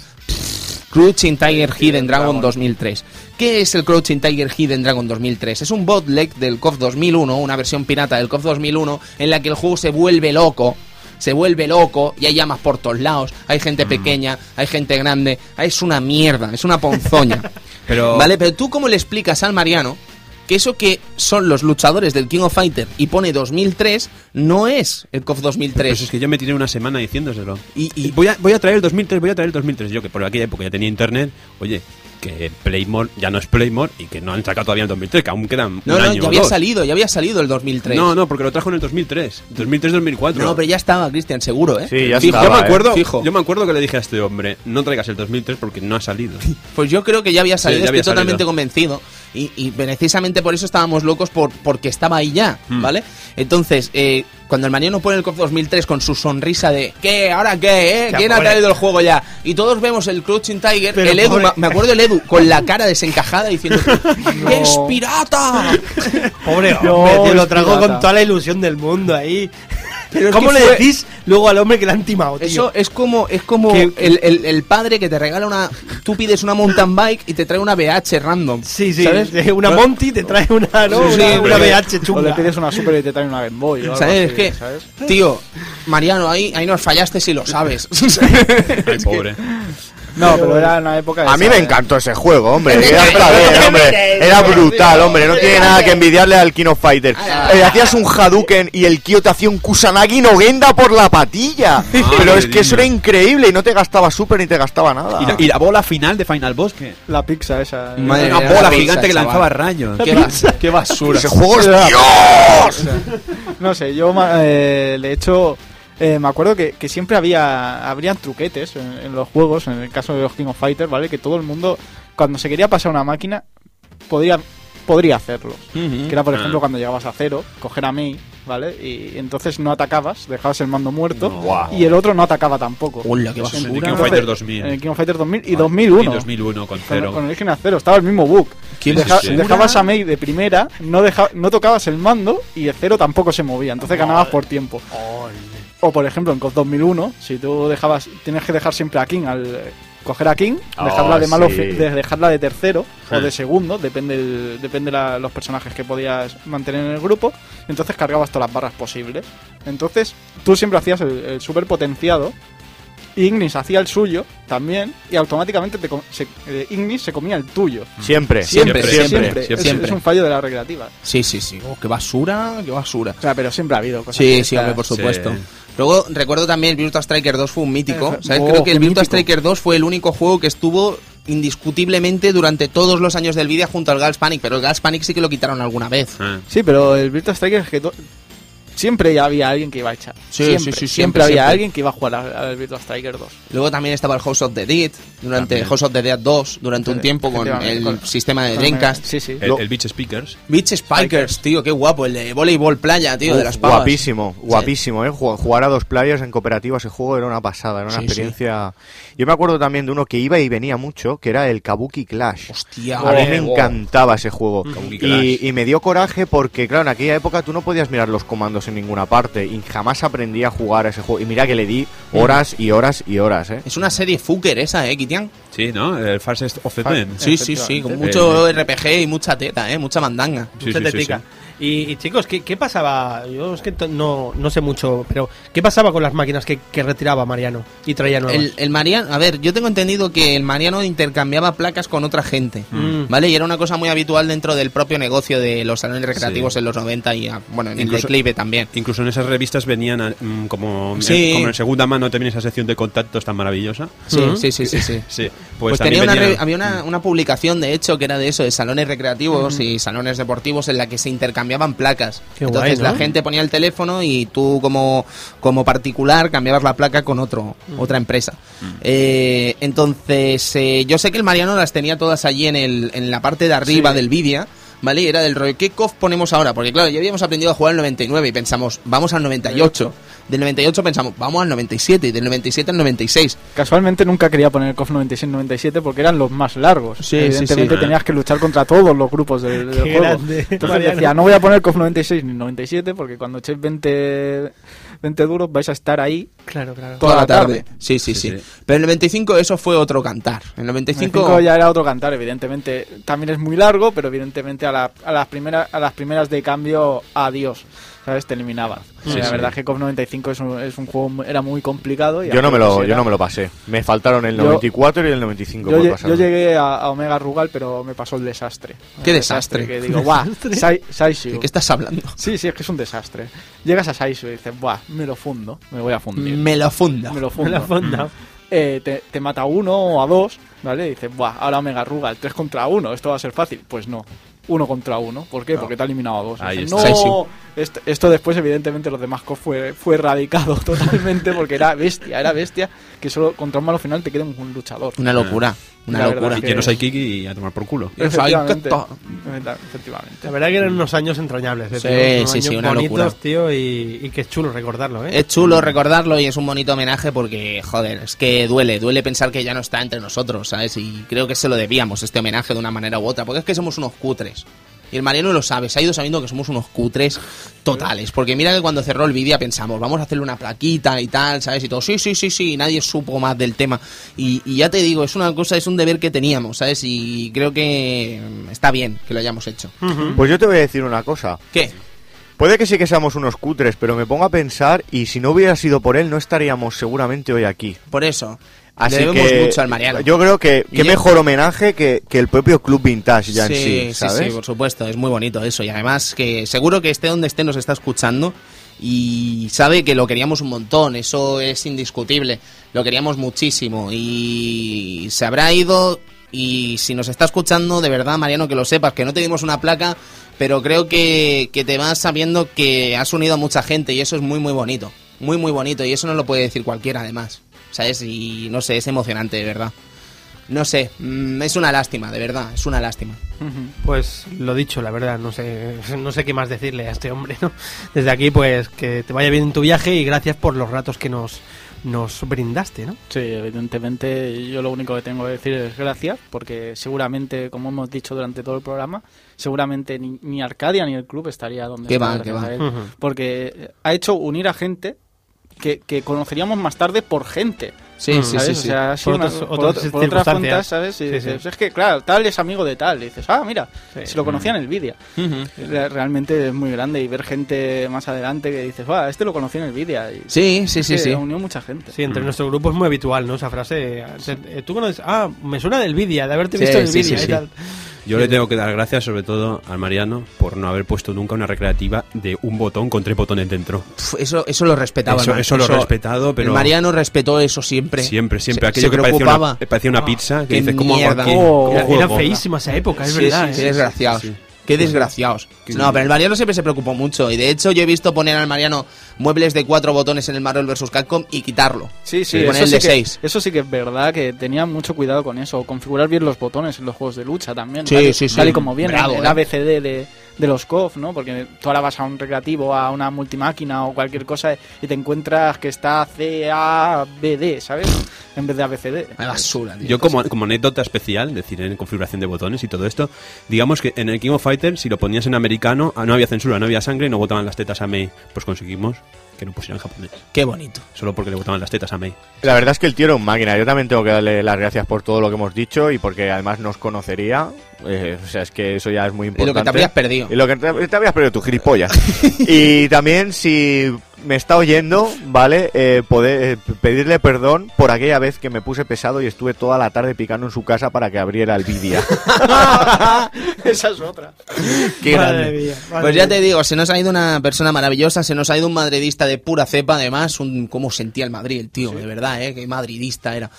Crouching Tiger Hidden Dragon 2003. ¿Qué es el Crouching Tiger Hidden Dragon 2003? Es un bootleg del KOF 2001, una versión pirata del KOF 2001, en la que el juego se vuelve loco. Se vuelve loco y hay llamas por todos lados. Hay gente pequeña, hay gente grande. Es una mierda, es una ponzoña. Pero- Vale, pero tú, ¿cómo le explicas al Mariano que eso que son los luchadores del King of Fighter y pone 2003 no es el KOF 2003? Pues es que yo me tiré una semana diciéndoselo. Y- y- voy, a, voy a traer el 2003, voy a traer el 2003. Yo que por aquella época ya tenía internet, oye, que Playmore ya no es Playmore y que no han sacado todavía el 2003, que aún quedan No, un no, año ya había dos. salido, ya había salido el 2003. No, no, porque lo trajo en el 2003. 2003-2004. No, pero ya estaba, Cristian, seguro, ¿eh? Sí, ya Fijo. estaba, yo me ¿eh? acuerdo, Fijo. yo me acuerdo que le dije a este hombre, no traigas el 2003 porque no ha salido. Pues yo creo que ya había salido, Sí, ya había estoy totalmente salido. convencido. Y, y precisamente por eso estábamos locos, por, porque estaba ahí ya, Hmm. ¿vale? Entonces, eh, cuando el Mariano pone el COF 2003 con su sonrisa de ¿qué? ¿Ahora qué? ¿Eh? ¿Quién ha traído el juego ya? Y todos vemos el Crouching Tiger, Pero el Edu, pobre. me acuerdo del Edu, con la cara desencajada diciendo ¡Que es pirata! Pobre No, hombre, tío, lo trago pirata. con toda la ilusión del mundo ahí. Pero ¿Cómo le fue- decís luego al hombre que le han timado, tío? Eso es como, es como el, el- el padre que te regala una. Tú pides una mountain bike y te trae una BH random. Sí, sí, ¿Sabes? una Monty te trae una, ¿no? Sí, sí, una, BH O le chunga. pides una Super y te traen una Game Boy. o algo ¿Sabes? así, Es que, ¿sabes? tío, Mariano, ahí, ahí nos fallaste si lo sabes. Ay, pobre. No, pero era una época. de A mí esa, me encantó ese juego, hombre. Era, hombre. Brutal, hombre. No tiene nada que envidiarle al King of Fighter. Eh, hacías un Hadouken y el Kyo te hacía un Kusanagi Nogenda por la patilla. Pero es que eso era increíble y no te gastaba super ni te gastaba nada. ¿Y la, y la bola final de Final Boss que La pizza esa. Madre una bola la pizza, gigante que chaval. lanzaba rayos. qué, bas- qué basura. Ese juego es Dios. No sé, yo ma- eh, de hecho eh, me acuerdo que, que siempre había habrían truquetes en, en los juegos, en el caso de los King of Fighters, ¿vale? Que todo el mundo, cuando se quería pasar una máquina, podría, podría hacerlo. Que era, por Ah. ejemplo, cuando llegabas a cero, coger a Mei, ¿vale? Y entonces no atacabas, dejabas el mando muerto Guau. y el otro no atacaba tampoco. Hola, qué en el. King of Fighters 2000. En el King of Fighters 2000 y 2001. Y 2001 con Con, cero. con Original Cero, estaba el mismo bug. ¿Qué Deja- dejabas a Mei de primera, no, deja- no tocabas el mando y el cero tampoco se movía, entonces ganabas por tiempo. O por ejemplo en COD 2001, si tú dejabas, tienes que dejar siempre a King al eh, coger a King, Oh, dejarla de malo, sí. fi- de- dejarla de tercero o Sí. de segundo, depende el- depende la- los personajes que podías mantener en el grupo, entonces cargabas todas las barras posibles. Entonces tú siempre hacías el, el super potenciado. Ignis hacía el suyo también y automáticamente te se- eh, Ignis se comía el tuyo. Siempre, Siempre, siempre, siempre. siempre. Es- siempre. Es, un fallo de la recreativa. Sí, sí, sí. Oh, qué basura, qué basura. O sea, pero siempre ha habido cosas. Sí, sí, hombre, por Sí. Luego recuerdo también el Virtua Striker 2 fue un mítico. Eh, ¿sabes? oh, Creo que el Virtua mítico. Striker 2 fue el único juego que estuvo indiscutiblemente durante todos los años del vídeo junto al Gals Panic, pero el Gals Panic sí que lo quitaron alguna vez. Sí, pero el Virtua Striker es que siempre había alguien que iba a echar. Sí, siempre, sí, sí, siempre, siempre, había siempre. alguien que iba a jugar al al Virtua Striker 2. Luego también estaba el House of the Dead, durante También. House of the Dead 2, durante un tiempo con el con- sistema de Dreamcast. Sí, sí. El, el Beach Speakers. Beach Spikers, tío, qué guapo, el de voleibol playa, tío, de las pavas. Guapísimo, guapísimo, ¿eh? Ju- Jugar a dos players en cooperativa ese juego era una pasada, era una Sí, experiencia... Yo me acuerdo también de uno que iba y venía mucho, que era el Kabuki Clash. Hostia, A mí me oh. encantaba ese juego. Y, y me dio coraje porque, claro, en aquella época tú no podías mirar los comandos en ninguna parte y jamás aprendí a jugar a ese juego. Y mira que le di horas y horas y horas, ¿eh? Es una serie fucker esa, eh, Kitian. Sí, ¿no? El Fastest of the Fa- Ten. Sí, sí, sí, con mucho RPG y mucha teta, eh, mucha mandanga. Sí, Mucha sí, sí, tetica. sí. Y, y, chicos, ¿qué, qué pasaba? Yo es que no, no sé mucho, pero ¿qué pasaba con las máquinas que, que retiraba Mariano y traía nuevas? El, el Mariano, a ver, yo tengo entendido que el Mariano intercambiaba placas con otra gente, Mm. ¿vale? Y era una cosa muy habitual dentro del propio negocio de los salones recreativos Sí. en los 90 y, ah, bueno, en Incluso- el declive también. Incluso en esas revistas venían ah, mm, como, Sí. eh, como en segunda mano también esa sección de contactos tan maravillosa. Sí, Mm. sí, sí, sí, sí. Sí, Pues, pues, tenía una venía- había una, una publicación, de hecho, que era de eso, de salones recreativos y salones deportivos en la que se intercambiaban placas. Qué Entonces guay, ¿no? la gente ponía el teléfono y tú como, como particular cambiabas la placa con otro otra empresa. Eh, entonces, eh, yo sé que el Mariano las tenía todas allí en, el, en la parte de arriba Sí. del Vidia. ¿Vale? Y era del rollo, ¿qué COF ponemos ahora? Porque claro, ya habíamos aprendido a jugar el 99 y pensamos, vamos al 98. Del 98 pensamos, vamos al 97 y del 97 al 96. Casualmente nunca quería poner KOF 96-97 porque eran los más largos. Sí, Evidentemente sí, sí. tenías que luchar contra todos los grupos del, del juego. grande, Entonces Mariano. decía, no voy a poner KOF 96 ni 97 porque cuando echéis 20, 20 duros vais a estar ahí Claro, claro. toda la tarde. Sí, sí, sí, Sí, sí. Pero en el 95 eso fue otro cantar. En el 95... 95 ya era otro cantar, evidentemente. También es muy largo, pero evidentemente a, la- a las, primeras, a las primeras de cambio, adiós. ¿Sabes? Te eliminaban. Sí, la sí. verdad es que KOF 95 es un, es un juego, era muy complicado. Y Yo no, me lo, yo no me lo pasé. Me faltaron el Yo- 94 y el 95 Yo, por pasar. yo llegué a, a Omega Rugal, pero me pasó el desastre. ¿Qué El desastre? Que digo, guau. ¿De qué estás hablando? Sí, sí, es que es un desastre. Llegas a Saishu y dices, buah, me lo fundo, me voy a fundir. Me lo funda. Me lo Me fundo. la fonda. Eh, te, te mata a uno o a dos, ¿vale? Y dices, buah, ahora Omega Rugal, tres contra uno, esto va a ser fácil. Pues no, uno contra uno. ¿Por qué? Porque te ha eliminado a dos. Ahí Dices, está. no, esto, esto después, evidentemente, los demás COF fue, fue erradicado totalmente porque era bestia, era bestia que solo contra un malo final te queda un, un luchador. Una locura. Una La locura. Y que no soy Kiki y a tomar por culo. Eso hay que Efectivamente. Efectivamente. La verdad que eran unos años entrañables, ¿eh, Sí? Unos sí, años sí, una bonitos, locura. tío, y, y que es chulo recordarlo, ¿eh? Es chulo recordarlo y es un bonito homenaje porque, joder, es que duele, duele pensar que ya no está entre nosotros, ¿sabes? Y creo que se lo debíamos, este homenaje de una manera u otra, porque es que somos unos cutres. Y el Mariano lo sabe, se ha ido sabiendo que somos unos cutres totales. Porque mira que cuando cerró el vídeo pensamos, vamos a hacerle una plaquita y tal, ¿sabes? Y todo, sí, sí, sí, sí, y nadie supo más del tema. Y, y ya te digo, es una cosa, es un deber que teníamos, ¿sabes? Y creo que mm, está bien que lo hayamos hecho. Pues yo te voy a decir una cosa. ¿Qué? Puede que sí que seamos unos cutres, pero me pongo a pensar y si no hubiera sido por él no estaríamos seguramente hoy aquí. Por eso. Así le debemos que mucho al Mariano. yo creo que qué mejor homenaje que, que el propio Club Vintage ya en sí, ¿sabes? sí, por supuesto, es muy bonito eso. Y además que seguro que esté donde esté nos está escuchando y sabe que lo queríamos un montón, eso es indiscutible. Lo queríamos muchísimo y se habrá ido y si nos está escuchando, de verdad, Mariano, que lo sepas, que no te dimos una placa, pero creo que, que te vas sabiendo que has unido a mucha gente y eso es muy, muy bonito. Muy, muy bonito y eso no lo puede decir cualquiera además. ¿Sabes? Y no sé, es emocionante, de verdad. No sé, mm, es una lástima, de verdad, es una lástima. Pues lo dicho, la verdad, no sé, no sé qué más decirle a este hombre, ¿no? Desde aquí, pues que te vaya bien en tu viaje y gracias por los ratos que nos, nos brindaste, ¿no? Sí, evidentemente yo lo único que tengo que decir es gracias, porque seguramente, como hemos dicho durante todo el programa, seguramente ni, ni Arcadia ni el club estaría donde Qué está qué él. Porque ha hecho unir a gente que, que conoceríamos más tarde por gente. Sí, Mm, sí, sí, O sea, Por una- otras- por, otras otro- por otras circunstancias. fuentes, ¿sabes? Y Sí, dices, sí. Es que, claro, tal es amigo de tal. Y dices, ah, mira, Sí. si lo conocía en el vídeo. Realmente es muy grande y ver gente más adelante que dices, ah, este lo conocí en el vídeo. Sí, sí, sí, sí. unió mucha gente. Sí, entre nuestro grupo es muy habitual, ¿no? Esa frase. eh, Tú conoces. Ah, me suena del vídeo, de haberte Sí, visto en el sí, vídeo sí, y sí. tal. Yo le tengo que dar gracias sobre todo al Mariano por no haber puesto nunca una recreativa de un botón con tres botones dentro. Eso, eso lo respetaba. Eso, el Mar- eso lo he respetado, pero El Mariano respetó eso siempre. siempre, siempre. Se- Aquello se que parecía una, parecía una pizza, que qué dices, ¿cómo hago mierda. aquí? Oh, ¿Cómo Era, juego? era feísima esa época, es Sí, verdad. sí, ¿eh? sí, desgraciados. Qué desgraciados. No, pero el Mariano siempre se preocupó mucho. Y de hecho, yo he visto poner al Mariano muebles de cuatro botones en el Marvel vs. Capcom y quitarlo. Sí, sí, Y poner eso el sí, de que, seis. eso sí que es verdad, que tenía mucho cuidado con eso. Configurar bien los botones en los juegos de lucha también. Sí, tal, sí, sí. Tal y como viene Bravo, el eh. ABCD de, de los KOF, ¿no? Porque tú ahora vas a un recreativo, a una multimáquina o cualquier cosa y te encuentras que está C, A, B, D, ¿sabes? En vez de ABCD. Una basura, tío. Yo como, como anécdota especial, es decir, en configuración de botones y todo esto, digamos que en el King of Fighters, si lo ponías en americano, ah, no había censura, no había sangre y no botaban las tetas a Mei. Pues conseguimos que no pusieran japonés. Qué bonito. Solo porque le botaban las tetas a Mei. La verdad es que el tío era un máquina. Yo también tengo que darle las gracias por todo lo que hemos dicho y porque además nos conocería. Eh, o sea, es que eso ya es muy Y importante. lo que te habrías perdido. Y lo que te, te habías perdido tu gilipollas. y también si me está oyendo, ¿vale? Eh, poder, eh, pedirle perdón por aquella vez que me puse pesado y estuve toda la tarde picando en su casa para que abriera el vídeo. Esa es otra. Qué Madre grande. mía, madre pues ya mía. te digo, se nos ha ido una persona maravillosa, se nos ha ido un madridista de pura cepa, además, un cómo sentía el Madrid el tío, de verdad, eh, qué madridista era.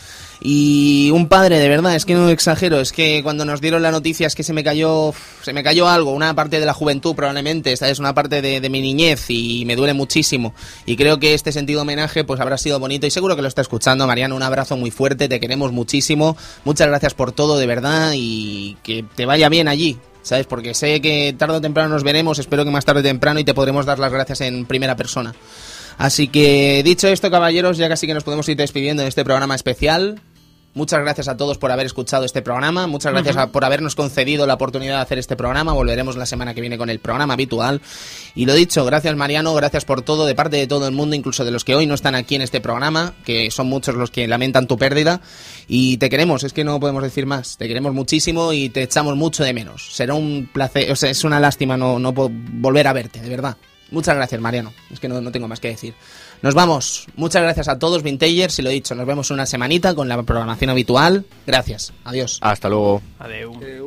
Y un padre, de verdad, es que no exagero, es que cuando nos dieron la noticia es que se me cayó, se me cayó algo, una parte de la juventud probablemente, esta es una parte de, de mi niñez y me duele muchísimo. Y creo que este sentido homenaje pues habrá sido bonito y seguro que lo está escuchando. Mariano, un abrazo muy fuerte, te queremos muchísimo, muchas gracias por todo, de verdad, y que te vaya bien allí. ¿Sabes? Porque sé que tarde o temprano nos veremos, espero que más tarde o temprano y te podremos dar las gracias en primera persona. Así que dicho esto, caballeros, ya casi que nos podemos ir despidiendo de este programa especial. Muchas gracias a todos por haber escuchado este programa, muchas gracias a- por habernos concedido la oportunidad de hacer este programa. Volveremos la semana que viene con el programa habitual. Y lo dicho, gracias Mariano, gracias por todo, de parte de todo el mundo, incluso de los que hoy no están aquí en este programa, que son muchos los que lamentan tu pérdida. Y te queremos, es que no podemos decir más. Te queremos muchísimo y te echamos mucho de menos. Será un placer, o sea, es una lástima no, no volver a verte, de verdad. Muchas gracias, Mariano. Es que no, no tengo más que decir. Nos vamos. Muchas gracias a todos, Vintagers. Y lo dicho, nos vemos una semanita con la programación habitual. Gracias. Adiós. Hasta luego. Adeu. Eh,